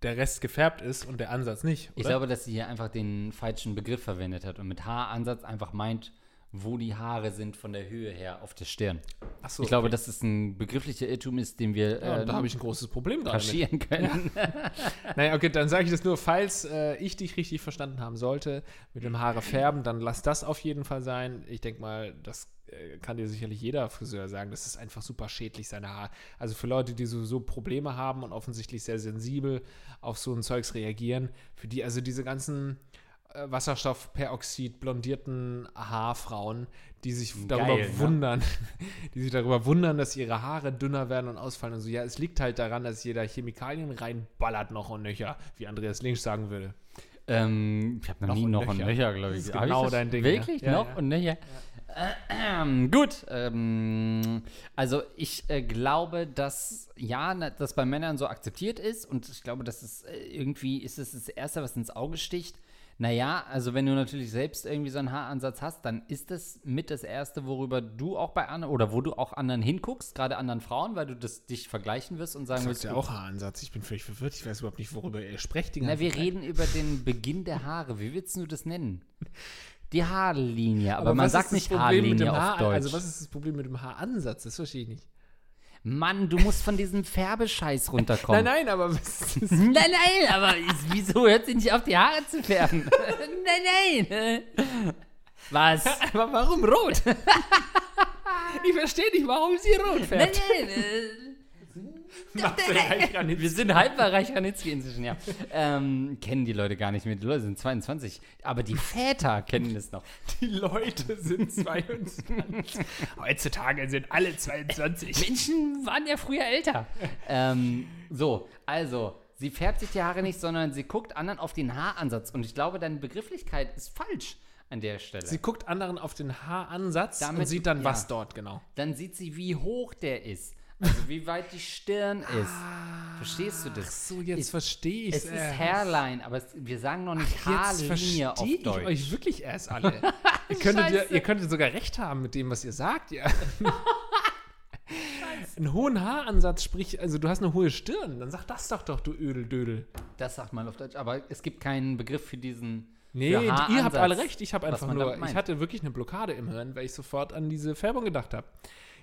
der Rest gefärbt ist und der Ansatz nicht, oder? Ich glaube, dass sie hier einfach den falschen Begriff verwendet hat und mit Haaransatz einfach meint, wo die Haare sind von der Höhe her auf der Stirn. Ach so, ich glaube, okay. dass es ein begrifflicher Irrtum ist, den wir ja, äh, da habe ich ein großes Problem gerade mit. kaschieren können. Naja, okay, dann sage ich das nur, falls äh, ich dich richtig verstanden haben sollte, mit dem Haare färben, dann lass das auf jeden Fall sein. Ich denke mal, das äh, kann dir sicherlich jeder Friseur sagen, das ist einfach super schädlich, seine Haare. Also für Leute, die sowieso Probleme haben und offensichtlich sehr sensibel auf so ein Zeugs reagieren, für die also diese ganzen Wasserstoffperoxid blondierten Haarfrauen, die sich darüber Geil, ne? wundern, die sich darüber wundern, dass ihre Haare dünner werden und ausfallen und so. Ja, es liegt halt daran, dass jeder Chemikalien reinballert noch und nöcher, wie Andreas Links sagen würde. Ähm, ich habe noch, Noch nie und noch und nöcher. nöcher, glaube ich. Das ist Hab ich genau dein Ding, Wirklich? ja. Ja, noch ja. und nöcher? Ähm, gut. Ähm, also ich äh, glaube, dass ja, das bei Männern so akzeptiert ist und ich glaube, dass es äh, irgendwie ist es das Erste, was ins Auge sticht. Naja, also wenn du natürlich selbst irgendwie so einen Haaransatz hast, dann ist das mit das Erste, worüber du auch bei anderen oder wo du auch anderen hinguckst, gerade anderen Frauen, weil du das dich vergleichen wirst und sagen Das wirst, ist ja auch Haaransatz. Ich bin völlig verwirrt. Ich weiß überhaupt nicht, worüber ihr sprecht. Na, wir reden über den Beginn der Haare. Wie willst du das nennen? Die Haarlinie, aber, man was sagt das nicht Haarlinie auf Haar, Deutsch. Also was ist das Problem mit dem Haaransatz? Das verstehe ich nicht. Mann, du musst von diesem Färbescheiß runterkommen. Nein, nein, aber Nein, nein, aber wieso hört sie nicht auf die Haare zu färben? nein, nein. Was? Aber warum rot? ich verstehe nicht, warum sie rot Nein, färbt. nein. äh, Matze Reichranitzky. Wir sind halb bei Reich Ranitzky inzwischen, ja. Ähm, kennen die Leute gar nicht mehr. Die Leute sind 22. Aber die Väter kennen das noch. Die Leute sind 22. Heutzutage sind alle 22. Menschen waren ja früher älter. ähm, so, also, sie färbt sich die Haare nicht, sondern sie guckt anderen auf den Haaransatz. Und ich glaube, deine Begrifflichkeit ist falsch. an der Stelle. Sie guckt anderen auf den Haaransatz und Damit- sieht dann, ja. was dort genau. Dann sieht sie, wie hoch der ist. Also wie weit die Stirn ist. Verstehst du das? Ach so, jetzt Es- verstehe ich Es ist Hairline, aber es, wir sagen noch nicht Jetzt Haarlinie auf verstehe ich Deutsch. euch wirklich erst alle. ihr, könntet Scheiße. ihr könntet sogar recht haben mit dem, was ihr sagt. Ja. Einen hohen Haaransatz, sprich, also du hast eine hohe Stirn, dann sag das doch doch, du Ödeldödel. Das sagt man auf Deutsch, aber es gibt keinen Begriff für diesen. Nee, für ihr habt Haaransatz, alle recht. Ich habe einfach nur, ich hatte wirklich eine Blockade im Hirn, weil ich sofort an diese Färbung gedacht habe.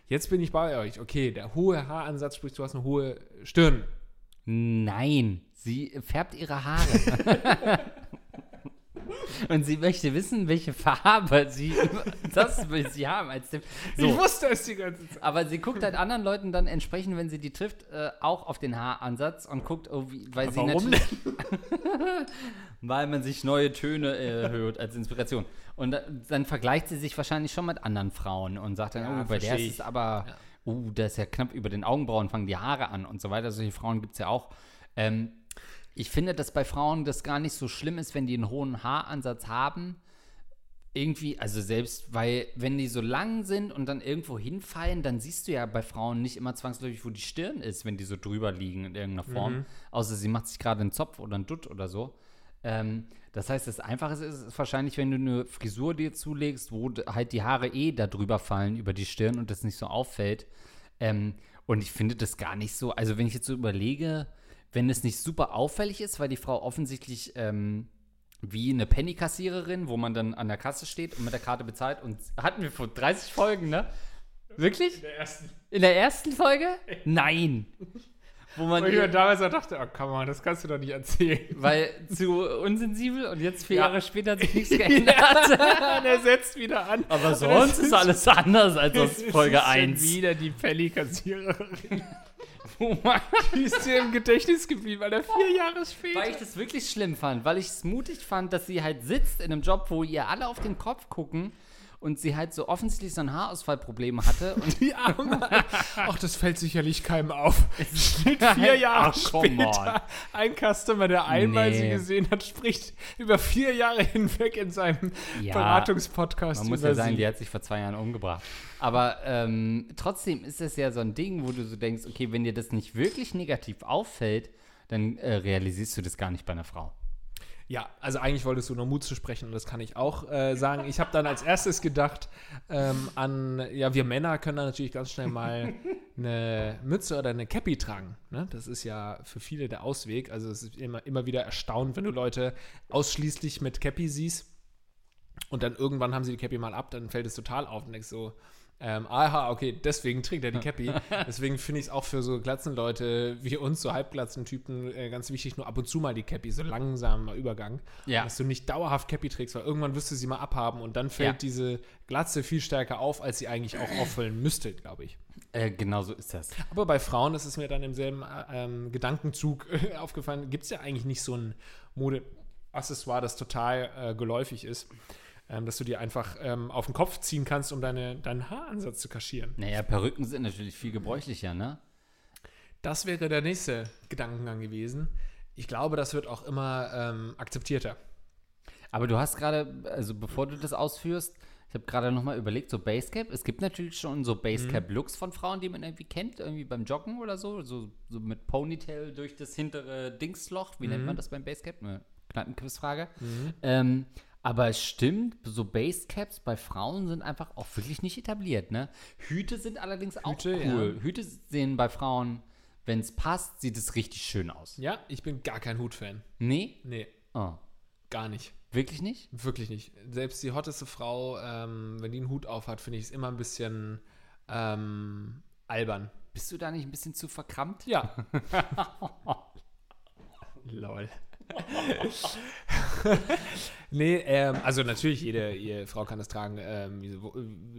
Jetzt bin ich bei euch. Okay, der hohe Haaransatz, sprich, du hast eine hohe Stirn. Nein, sie färbt ihre Haare. Und sie möchte wissen, welche Farbe sie. Das will sie haben als Tipp. Ich So, wusste es die ganze Zeit. aber sie guckt halt anderen Leuten dann entsprechend, wenn sie die trifft, äh, auch auf den Haaransatz und guckt, oh, wie, weil sie Warum natürlich. weil man sich neue Töne äh, hört als Inspiration. Und da, dann vergleicht sie sich wahrscheinlich schon mit anderen Frauen und sagt dann, Ja, oh, bei der ist es ich. aber, Ja. oh, da ist ja knapp über den Augenbrauen, fangen die Haare an und so weiter. Solche Frauen gibt es ja auch. Ähm, ich finde, dass bei Frauen das gar nicht so schlimm ist, wenn die einen hohen Haaransatz haben. Irgendwie, also selbst, weil, wenn die so lang sind und dann irgendwo hinfallen, dann siehst du ja bei Frauen nicht immer zwangsläufig, wo die Stirn ist, wenn die so drüber liegen in irgendeiner Form. Außer sie macht sich gerade einen Zopf oder einen Dutt oder so. Ähm, das heißt, das Einfachste ist, ist wahrscheinlich, wenn du eine Frisur dir zulegst, wo halt die Haare eh da drüber fallen über die Stirn und das nicht so auffällt. Ähm, und ich finde das gar nicht so, also wenn ich jetzt so überlege, wenn es nicht super auffällig ist, weil die Frau offensichtlich ähm, wie eine Penny-Kassiererin, wo man dann an der Kasse steht und mit der Karte bezahlt und hatten wir vor 30 Folgen, ne? Wirklich? Der ersten. In der ersten Folge? Nein. Wo man Wo ich mir damals auch dachte, oh, komm mal, das kannst du doch nicht erzählen. weil zu unsensibel und jetzt vier Ja. Jahre später hat sich nichts geändert. Und er setzt wieder an. Aber sonst ist alles anders als aus Folge schon 1. wieder die Pelli-Kassiererin. Wo man- Die ist dir im Gedächtnis geblieben, weil er vier Jahre später. Weil ich das wirklich schlimm fand, weil ich es mutig fand, dass sie halt sitzt in einem Job, wo ihr alle auf den Kopf gucken und sie halt so offensichtlich so ein Haarausfallproblem hatte und die Arme. Ach, das fällt sicherlich keinem auf. Steht vier Jahre Ach, später ein Customer, der einmal sie Nee. gesehen hat, spricht über vier Jahre hinweg in seinem Ja, Beratungspodcast Man muss ja sagen, sie. die hat sich vor zwei Jahren umgebracht. Aber ähm, trotzdem ist das ja so ein Ding, wo du so denkst, okay, wenn dir das nicht wirklich negativ auffällt, dann äh, realisierst du das gar nicht bei einer Frau. Ja, also eigentlich wolltest du nur Mut zu sprechen und das kann ich auch äh, sagen. Ich habe dann als erstes gedacht ähm, an, ja, wir Männer können da natürlich ganz schnell mal eine Mütze oder eine Cappy tragen. Ne? Das ist ja für viele der Ausweg. Also es ist immer, immer wieder erstaunt, wenn du Leute ausschließlich mit Cappy siehst und dann irgendwann haben sie die Cappy mal ab, dann fällt es total auf und denkst so, ähm, aha, okay, deswegen trägt er die Cappy. Deswegen finde ich es auch für so Glatzenleute wie uns, so Halbglatzentypen, äh, ganz wichtig, nur ab und zu mal die Cappy, so langsamer Übergang. Ja. Dass du nicht dauerhaft Cappy trägst, weil irgendwann wirst du sie mal abhaben und dann fällt Ja. diese Glatze viel stärker auf, als sie eigentlich auch auffallen müsste, glaube ich. Äh, genau so ist das. Aber bei Frauen, das ist mir dann im selben äh, ähm, Gedankenzug äh, aufgefallen, gibt es ja eigentlich nicht so ein Modeaccessoire, das total äh, geläufig ist, ähm, dass du dir einfach ähm, auf den Kopf ziehen kannst, um deine, deinen Haaransatz zu kaschieren. Naja, Perücken sind natürlich viel gebräuchlicher, ne? Das wäre der nächste Gedankengang gewesen. Ich glaube, das wird auch immer ähm, akzeptierter. Aber du hast gerade, also bevor du das ausführst, ich habe gerade nochmal überlegt, so Basecap, es gibt natürlich schon so Basecap-Looks von Frauen, die man irgendwie kennt, irgendwie beim Joggen oder so, so, so mit Ponytail durch das hintere Dingsloch, wie nennt man das beim Basecap? Eine Kneipenquizfrage. Ähm, aber es stimmt, so Basecaps bei Frauen sind einfach auch wirklich nicht etabliert, ne? Hüte sind allerdings auch Hüte, cool. Hüte sehen bei Frauen, wenn es passt, sieht es richtig schön aus. Ja, ich bin gar kein Hutfan. Nee? Nee, Oh. gar nicht. Wirklich nicht? Wirklich nicht. Selbst die hotteste Frau, ähm, wenn die einen Hut auf hat, finde ich es immer ein bisschen ähm, albern. Bist du da nicht ein bisschen zu verkrampft? Ja. Lol. nee, ähm, also natürlich, jede, jede Frau kann das tragen, ähm, wie, sie,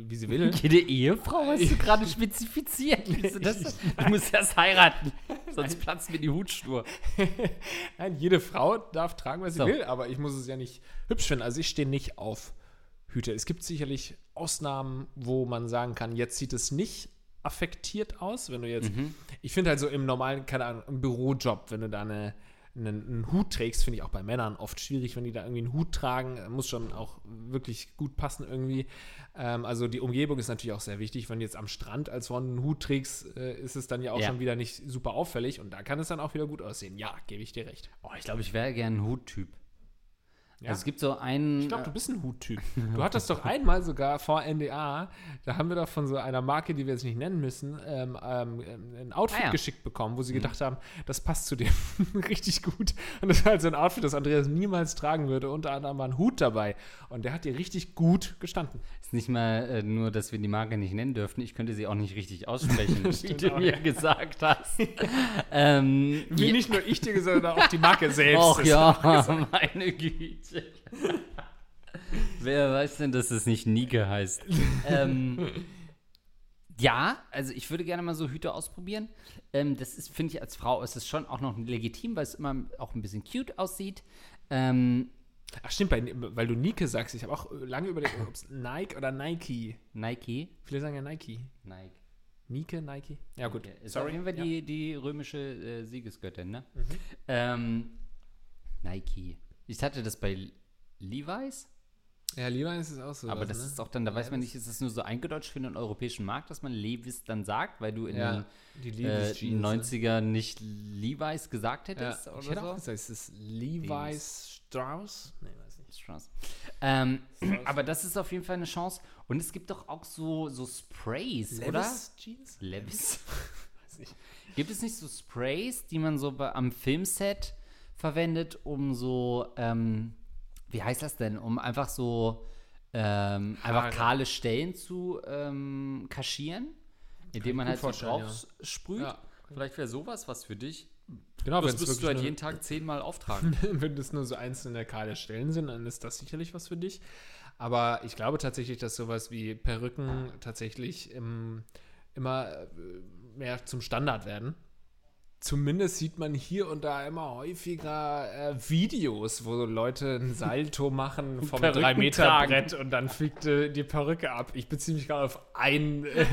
wie sie will. Jede Ehefrau hast du gerade spezifiziert. Du das? Du musst erst heiraten, sonst platzt mir die Hutschnur. Nein, jede Frau darf tragen, was sie So. will, aber ich muss es ja nicht hübsch finden. Also ich stehe nicht auf Hüte. Es gibt sicherlich Ausnahmen, wo man sagen kann, jetzt sieht es nicht affektiert aus, wenn du jetzt, ich finde halt so im normalen, keine Ahnung, im Bürojob, wenn du da eine, einen, einen Hut trägst, finde ich auch bei Männern oft schwierig, wenn die da irgendwie einen Hut tragen. Muss schon auch wirklich gut passen irgendwie. Ähm, also die Umgebung ist natürlich auch sehr wichtig. Wenn du jetzt am Strand als Frau einen Hut trägst, äh, ist es dann ja auch Ja. schon wieder nicht super auffällig und da kann es dann auch wieder gut aussehen. Ja, gebe ich dir recht. Oh, ich glaube, ich wäre gern ein Huttyp. Ja? Also es gibt so einen. Ich glaube, du bist ein Huttyp. Du hattest doch einmal sogar vor NDA, da haben wir doch von so einer Marke, die wir jetzt nicht nennen müssen, ähm, ähm, ein Outfit Ah, ja. geschickt bekommen, wo sie gedacht haben, das passt zu dir richtig gut. Und das war halt so ein Outfit, das Andreas niemals tragen würde. Unter anderem war ein Hut dabei. Und der hat dir richtig gut gestanden. ist nicht mal äh, nur, dass wir die Marke nicht nennen dürfen. Ich könnte sie auch nicht richtig aussprechen, wie du auch, mir gesagt hast. ähm, Wie ja- nicht nur ich dir gesagt, sondern auch die Marke selbst. Och ja, meine Güte. Wer weiß denn, dass es nicht Nike heißt? ähm, ja, also ich würde gerne mal so Hüte ausprobieren. Ähm, das ist, finde ich, als Frau ist es schon auch noch legitim, weil es immer auch ein bisschen cute aussieht. Ähm, Ach stimmt, bei, weil du Nike sagst, ich habe auch lange überlegt, ob es Nike oder Nike. Nike. Viele sagen ja Nike. Nike. Nike, Nike? Ja gut, Okay. Ist auf jeden Fall Ja. die, die römische äh, Siegesgöttin, ne? Mhm. Ähm, Nike. Ich hatte das bei Levi's, Ja, Levi's ist auch so. aber das ne? ist auch dann, da weiß Ja, man nicht, ist das nur so eingedeutscht für den europäischen Markt, dass man Levi's dann sagt, weil du in Ja, den äh, Levi's Jeans. ne? 90er nicht Levi's gesagt Ja, hättest ich oder hätte auch so? gesagt, ist es Levi's Strauss? Nee, weiß nicht. Strauss. Ähm, aber das ist auf jeden Fall eine Chance. Und es gibt doch auch so, so Sprays, oder? Levi's Jeans? Levis. Weiß nicht. Gibt es nicht so Sprays, die man so bei, am Filmset verwendet, um so, ähm, wie heißt das denn, um einfach so ähm, einfach kahle Stellen zu ähm, kaschieren, indem man halt so drauf s- sprüht? Ja. Vielleicht wäre sowas was für dich. Genau, Das müsstest du halt jeden Tag zehnmal auftragen. wenn das nur so einzelne kahle Stellen sind, dann ist das sicherlich was für dich. Aber ich glaube tatsächlich, dass sowas wie Perücken tatsächlich im, immer äh, mehr zum Standard werden. Zumindest sieht man hier und da immer häufiger äh, Videos, wo Leute ein Salto machen vom Perücken 3-Meter-Brett und dann fliegt äh, die Perücke ab. Ich beziehe mich gerade auf ein äh,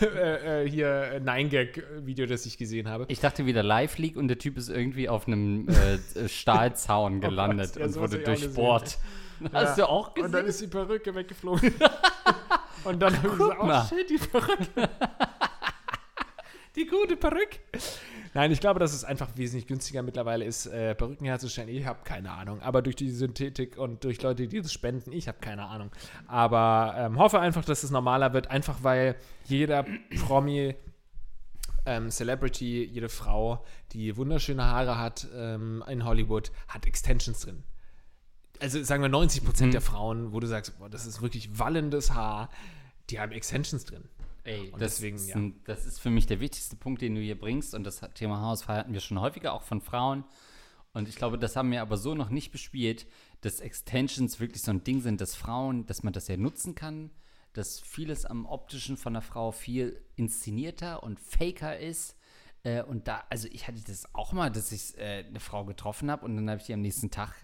äh, äh, hier 9-Gag-Video, das ich gesehen habe. Ich dachte wieder Live League und der Typ ist irgendwie auf einem äh, Stahlzaun gelandet ja, und wurde durchbohrt. Hast du auch gesehen? Und dann ist die Perücke weggeflogen. und dann haben sie gesagt, mal. oh shit, die Perücke. Die gute Perücke. Nein, ich glaube, dass es einfach wesentlich günstiger mittlerweile ist, äh, Perücken herzustellen. Ich habe keine Ahnung. Aber durch die Synthetik und durch Leute, die das spenden, ich habe keine Ahnung. Aber ähm, hoffe einfach, dass es normaler wird, einfach weil jeder Promi ähm, Celebrity, jede Frau, die wunderschöne Haare hat ähm, in Hollywood, hat Extensions drin. Also sagen wir 90 Prozent Mhm. der Frauen, wo du sagst, boah, das ist wirklich wallendes Haar, die haben Extensions drin. Ey, Und das, deswegen, ist ja. das ist für mich der wichtigste Punkt, den du hier bringst. Und das Thema Haarausfall hatten wir schon häufiger, auch von Frauen. Und ich glaube, das haben wir aber so noch nicht bespielt, dass Extensions wirklich so ein Ding sind, dass Frauen, dass man das ja nutzen kann, dass vieles am optischen von der Frau viel inszenierter und faker ist. Äh, und da, also ich hatte das auch mal, dass ich äh, eine Frau getroffen habe und dann habe ich die am nächsten Tag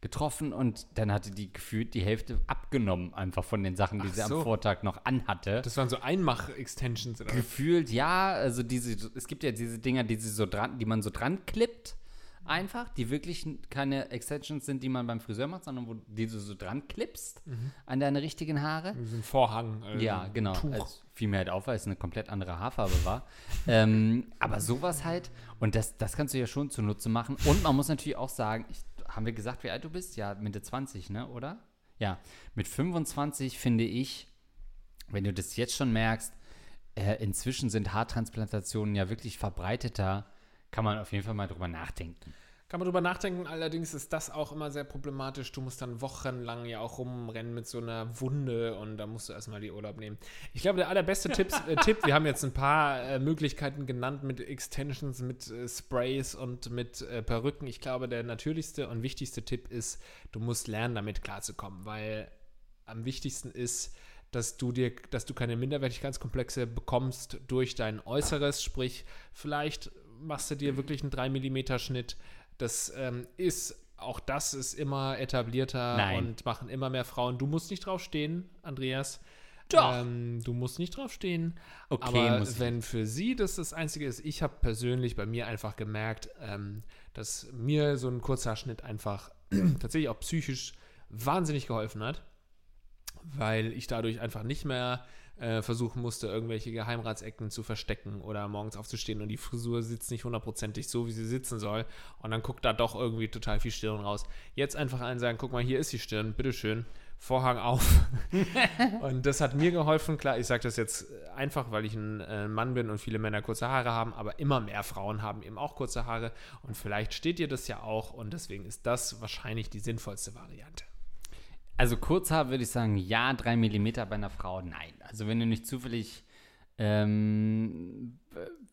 getroffen und dann hatte die gefühlt die Hälfte abgenommen, einfach von den Sachen, die Ach sie so. am Vortag noch anhatte. Das waren so Einmach-Extensions. oder? Gefühlt ja, also diese, es gibt ja diese Dinger, die, sie so dran, die man so dran klippt, einfach, die wirklich keine Extensions sind, die man beim Friseur macht, sondern wo die du so dran klippst an deine richtigen Haare. So ein Vorhang. äh, Ja, genau. Also, fiel mir halt auf, weil es eine komplett andere Haarfarbe war. ähm, aber sowas halt, und das, das kannst du ja schon zunutze machen. Und man muss natürlich auch sagen, ich, haben wir gesagt, wie alt du bist? Ja, Mitte 20, ne, oder? Ja, mit 25 finde ich, wenn du das jetzt schon merkst, äh, inzwischen sind Haartransplantationen ja wirklich verbreiteter, kann man auf jeden Fall mal drüber nachdenken. Kann man drüber nachdenken, allerdings ist das auch immer sehr problematisch. Du musst dann wochenlang ja auch rumrennen mit so einer Wunde und da musst du erstmal die Urlaub nehmen. Ich glaube, der allerbeste Tipps, äh, Tipp, wir haben jetzt ein paar äh, Möglichkeiten genannt mit Extensions, mit äh, Sprays und mit äh, Perücken. Ich glaube, der natürlichste und wichtigste Tipp ist, du musst lernen, damit klarzukommen, weil am wichtigsten ist, dass du dir, dass du keine Minderwertigkeitskomplexe bekommst durch dein Äußeres, sprich, vielleicht machst du dir wirklich einen 3 mm Schnitt. Das ähm, ist, auch das ist immer etablierter Nein. und machen immer mehr Frauen. Du musst nicht drauf stehen, Andreas. Doch. Ähm, du musst nicht drauf stehen. Okay, aber wenn für sie das das Einzige ist, ich habe persönlich bei mir einfach gemerkt, ähm, dass mir so ein kurzer Schnitt einfach tatsächlich auch psychisch wahnsinnig geholfen hat, weil ich dadurch einfach nicht mehr äh, versuchen musste, irgendwelche Geheimratsecken zu verstecken oder morgens aufzustehen und die Frisur sitzt nicht hundertprozentig so, wie sie sitzen soll und dann guckt da doch irgendwie total viel Stirn raus. Jetzt einfach allen sagen, guck mal, hier ist die Stirn, bitteschön. Vorhang auf. und das hat mir geholfen. Klar, ich sage das jetzt einfach, weil ich ein äh, Mann bin und viele Männer kurze Haare haben, aber immer mehr Frauen haben eben auch kurze Haare. Und vielleicht steht dir das ja auch und deswegen ist das wahrscheinlich die sinnvollste Variante. Also Kurzhaar würde ich sagen, ja, drei Millimeter bei einer Frau, nein. Also wenn du nicht zufällig, ähm,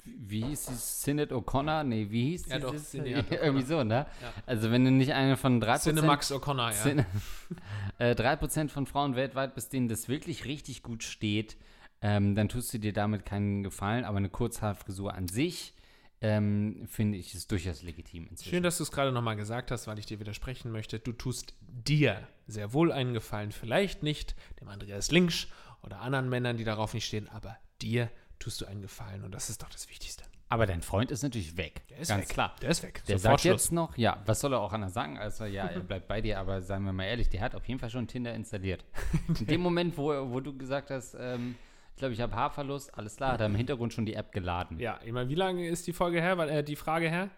wie hieß sie, Sinead O'Connor? Nee, wie hieß Ja, sie? doch, das? Sinead Irgendwie so, ne? Ja. Also wenn du nicht eine von 3%, Cinemax O'Connor, ja. Cine- äh, 3% von Frauen weltweit bist, denen das wirklich richtig gut steht, ähm, dann tust du dir damit keinen Gefallen. Aber eine Kurzhaarfrisur an sich, ähm, finde ich, ist durchaus legitim inzwischen. Schön, dass du es gerade nochmal gesagt hast, weil ich dir widersprechen möchte. Du tust dir sehr wohl einen Gefallen. Vielleicht nicht dem Andreas Linksch oder anderen Männern, die darauf nicht stehen, aber dir tust du einen Gefallen und das ist doch das Wichtigste. Aber dein Freund ist natürlich weg. Der ist Ganz weg. klar. Der ist weg. Der Sofort sagt jetzt noch, ja, was soll er auch anders sagen, als er, ja, er bleibt bei dir, aber seien wir mal ehrlich, der hat auf jeden Fall schon Tinder installiert. In dem Moment, wo, wo du gesagt hast, ähm, ich glaube, ich habe Haarverlust, alles klar, hat er im Hintergrund schon die App geladen. Ja, ich meine, wie lange ist die Folge her? Weil, äh, die Frage her?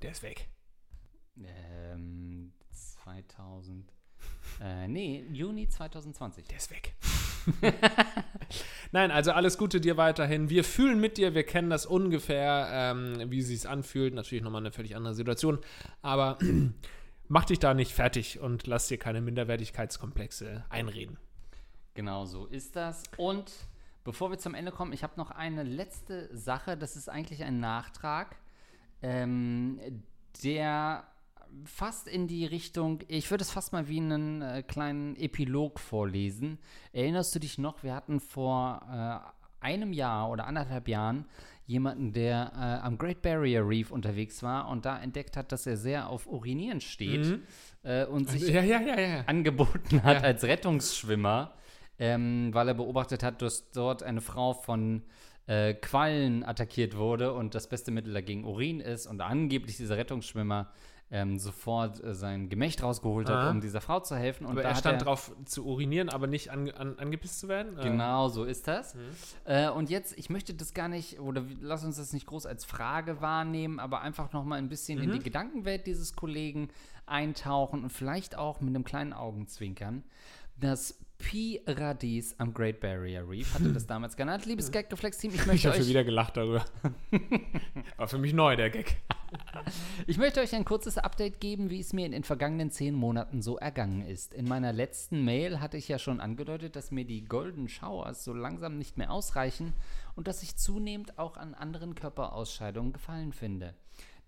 Der ist weg. Ähm, 2000, äh, nee, Juni 2020. Der ist weg. Nein, also alles Gute dir weiterhin. Wir fühlen mit dir, wir kennen das ungefähr, ähm, wie sie es anfühlt. Natürlich nochmal eine völlig andere Situation. Aber mach dich da nicht fertig und lass dir keine Minderwertigkeitskomplexe einreden. Genau so ist das. Und bevor wir zum Ende kommen, ich habe noch eine letzte Sache. Das ist eigentlich ein Nachtrag, ähm, der fast in die Richtung, ich würde es fast mal wie einen äh, kleinen Epilog vorlesen. Erinnerst du dich noch, wir hatten vor äh, einem Jahr oder anderthalb Jahren jemanden, der äh, am Great Barrier Reef unterwegs war und da entdeckt hat, dass er sehr auf Urinieren steht äh, und sich Ja, ja, ja, angeboten hat als Rettungsschwimmer, ähm, weil er beobachtet hat, dass dort eine Frau von äh, Quallen attackiert wurde und das beste Mittel dagegen Urin ist und angeblich dieser Rettungsschwimmer ähm, sofort äh, sein Gemächt rausgeholt hat, Aha. um dieser Frau zu helfen. Und Aber da er hat stand drauf zu urinieren, aber nicht an, an, angepisst zu werden? Äh, Genau, so ist das. Äh, und jetzt, ich möchte das gar nicht, oder lass uns das nicht groß als Frage wahrnehmen, aber einfach noch mal ein bisschen in die Gedankenwelt dieses Kollegen eintauchen und vielleicht auch mit einem kleinen Augenzwinkern. Das Pi-Radies am Great Barrier Reef hatte das damals genannt. Liebes Gagreflex-Team, ich Ich möchte habe schon wieder gelacht darüber. War für mich neu, der Gag. Ich möchte euch ein kurzes Update geben, wie es mir in den vergangenen zehn Monaten so ergangen ist. In meiner letzten Mail hatte ich ja schon angedeutet, dass mir die Golden Showers so langsam nicht mehr ausreichen und dass ich zunehmend auch an anderen Körperausscheidungen gefallen finde.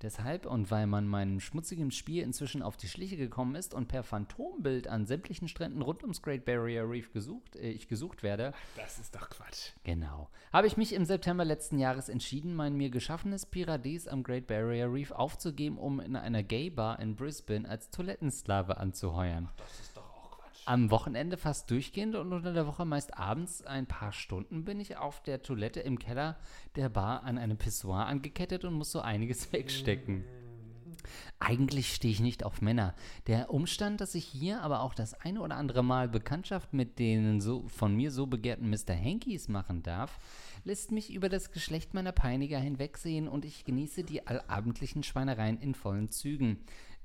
Deshalb und weil man meinem schmutzigen Spiel inzwischen auf die Schliche gekommen ist und per Phantombild an sämtlichen Stränden rund ums Great Barrier Reef gesucht, äh, ich gesucht werde, Das ist doch Quatsch. Genau. Habe ich mich im September letzten Jahres entschieden, mein mir geschaffenes Piradies am Great Barrier Reef aufzugeben, um in einer Gay Bar in Brisbane als Toilettensklave anzuheuern. Das ist. Am Wochenende fast durchgehend und unter der Woche meist abends ein paar Stunden bin ich auf der Toilette im Keller der Bar an einem Pissoir angekettet und muss so einiges wegstecken. Eigentlich stehe ich nicht auf Männer. Der Umstand, dass ich hier aber auch das eine oder andere Mal Bekanntschaft mit den so von mir so begehrten Mr. Hankies machen darf, lässt mich über das Geschlecht meiner Peiniger hinwegsehen und ich genieße die allabendlichen Schweinereien in vollen Zügen.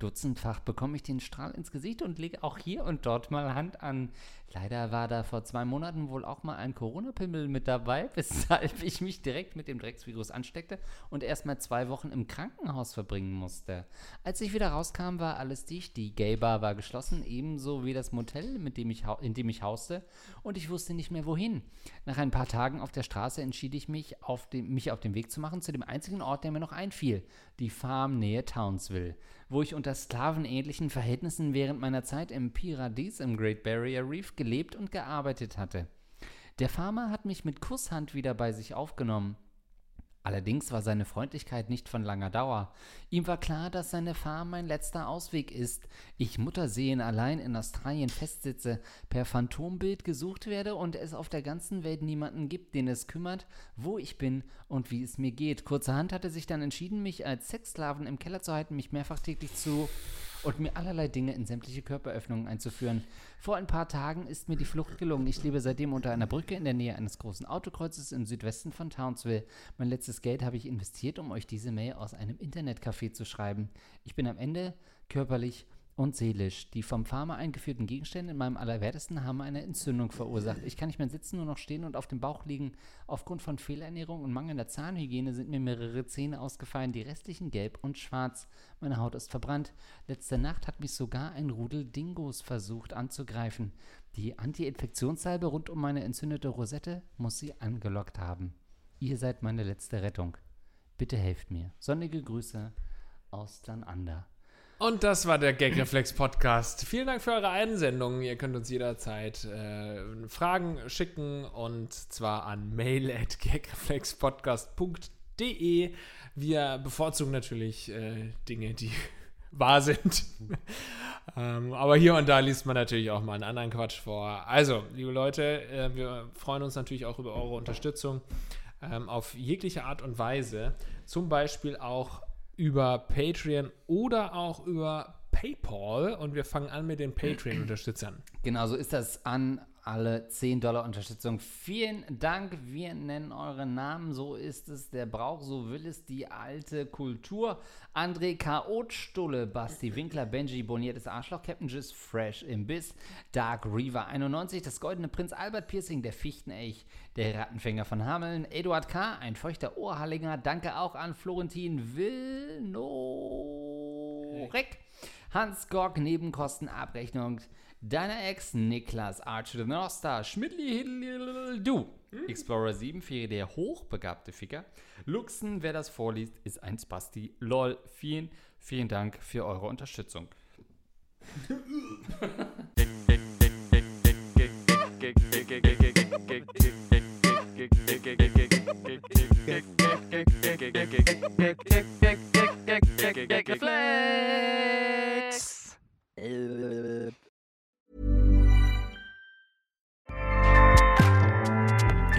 Dutzendfach bekomme ich den Strahl ins Gesicht und lege auch hier und dort mal Hand an. Leider war da vor zwei Monaten wohl auch mal ein Corona-Pimmel mit dabei, weshalb ich mich direkt mit dem Drecksvirus ansteckte und erst mal zwei Wochen im Krankenhaus verbringen musste. Als ich wieder rauskam, war alles dicht. Die Gay-Bar war geschlossen, ebenso wie das Motel, mit dem ich in dem ich hauste, und ich wusste nicht mehr wohin. Nach ein paar Tagen auf der Straße entschied ich mich, auf dem, mich auf den Weg zu machen zu dem einzigen Ort, der mir noch einfiel, die Farm nähe Townsville, wo ich unter sklavenähnlichen Verhältnissen während meiner Zeit im Piradies im Great Barrier Reef gelebt und gearbeitet hatte. Der Farmer hat mich mit Kusshand wieder bei sich aufgenommen. Allerdings war seine Freundlichkeit nicht von langer Dauer. Ihm war klar, dass seine Farm mein letzter Ausweg ist. Ich Muttersehen allein in Australien festsitze, per Phantombild gesucht werde und es auf der ganzen Welt niemanden gibt, den es kümmert, wo ich bin und wie es mir geht. Kurzerhand hatte sich dann entschieden, mich als Sexsklaven im Keller zu halten, mich mehrfach täglich zu und mir allerlei Dinge in sämtliche Körperöffnungen einzuführen. Vor ein paar Tagen ist mir die Flucht gelungen. Ich lebe seitdem unter einer Brücke in der Nähe eines großen Autokreuzes im Südwesten von Townsville. Mein letztes Geld habe ich investiert, um euch diese Mail aus einem Internetcafé zu schreiben. Ich bin am Ende körperlich und seelisch. Die vom Pharma eingeführten Gegenstände in meinem Allerwertesten haben eine Entzündung verursacht. Ich kann nicht mehr sitzen, nur noch stehen und auf dem Bauch liegen. Aufgrund von Fehlernährung und mangelnder Zahnhygiene sind mir mehrere Zähne ausgefallen, die restlichen gelb und schwarz. Meine Haut ist verbrannt. Letzte Nacht hat mich sogar ein Rudel Dingos versucht anzugreifen. Die Anti-Infektionssalbe rund um meine entzündete Rosette muss sie angelockt haben. Ihr seid meine letzte Rettung. Bitte helft mir. Sonnige Grüße aus Danander. Und das war der Gagreflex Podcast. Vielen Dank für eure Einsendungen. Ihr könnt uns jederzeit äh, Fragen schicken und zwar an mail@gagreflexpodcast.de. Wir bevorzugen natürlich äh, Dinge, die wahr sind. ähm, aber hier und da liest man natürlich auch mal einen anderen Quatsch vor. Also, liebe Leute, äh, wir freuen uns natürlich auch über eure Unterstützung ähm, auf jegliche Art und Weise. Zum Beispiel auch über Patreon oder auch über PayPal. Und wir fangen an mit den Patreon-Unterstützern. Genau, so ist das an alle 10 Dollar Unterstützung. Vielen Dank. Wir nennen eure Namen. So ist es der Brauch, so will es die alte Kultur. André Chaotstulle, Basti Winkler, Benji Boniertes Arschloch, Captain Jizz, Fresh Imbiss, Dark Reaver 91, das goldene Prinz Albert Piercing, der Fichtenelch, der Rattenfänger von Hameln, Eduard K., ein feuchter Ohrhallinger. Danke auch an Florentin Wilnorek. Hans Gorg, Nebenkostenabrechnung. Deiner Ex, Niklas Archer de Nosta, Schmidli, du. Explorer 7, für der hochbegabte Ficker. Luxen, wer das vorliest, ist ein Spasti. Lol, vielen, vielen Dank für eure Unterstützung.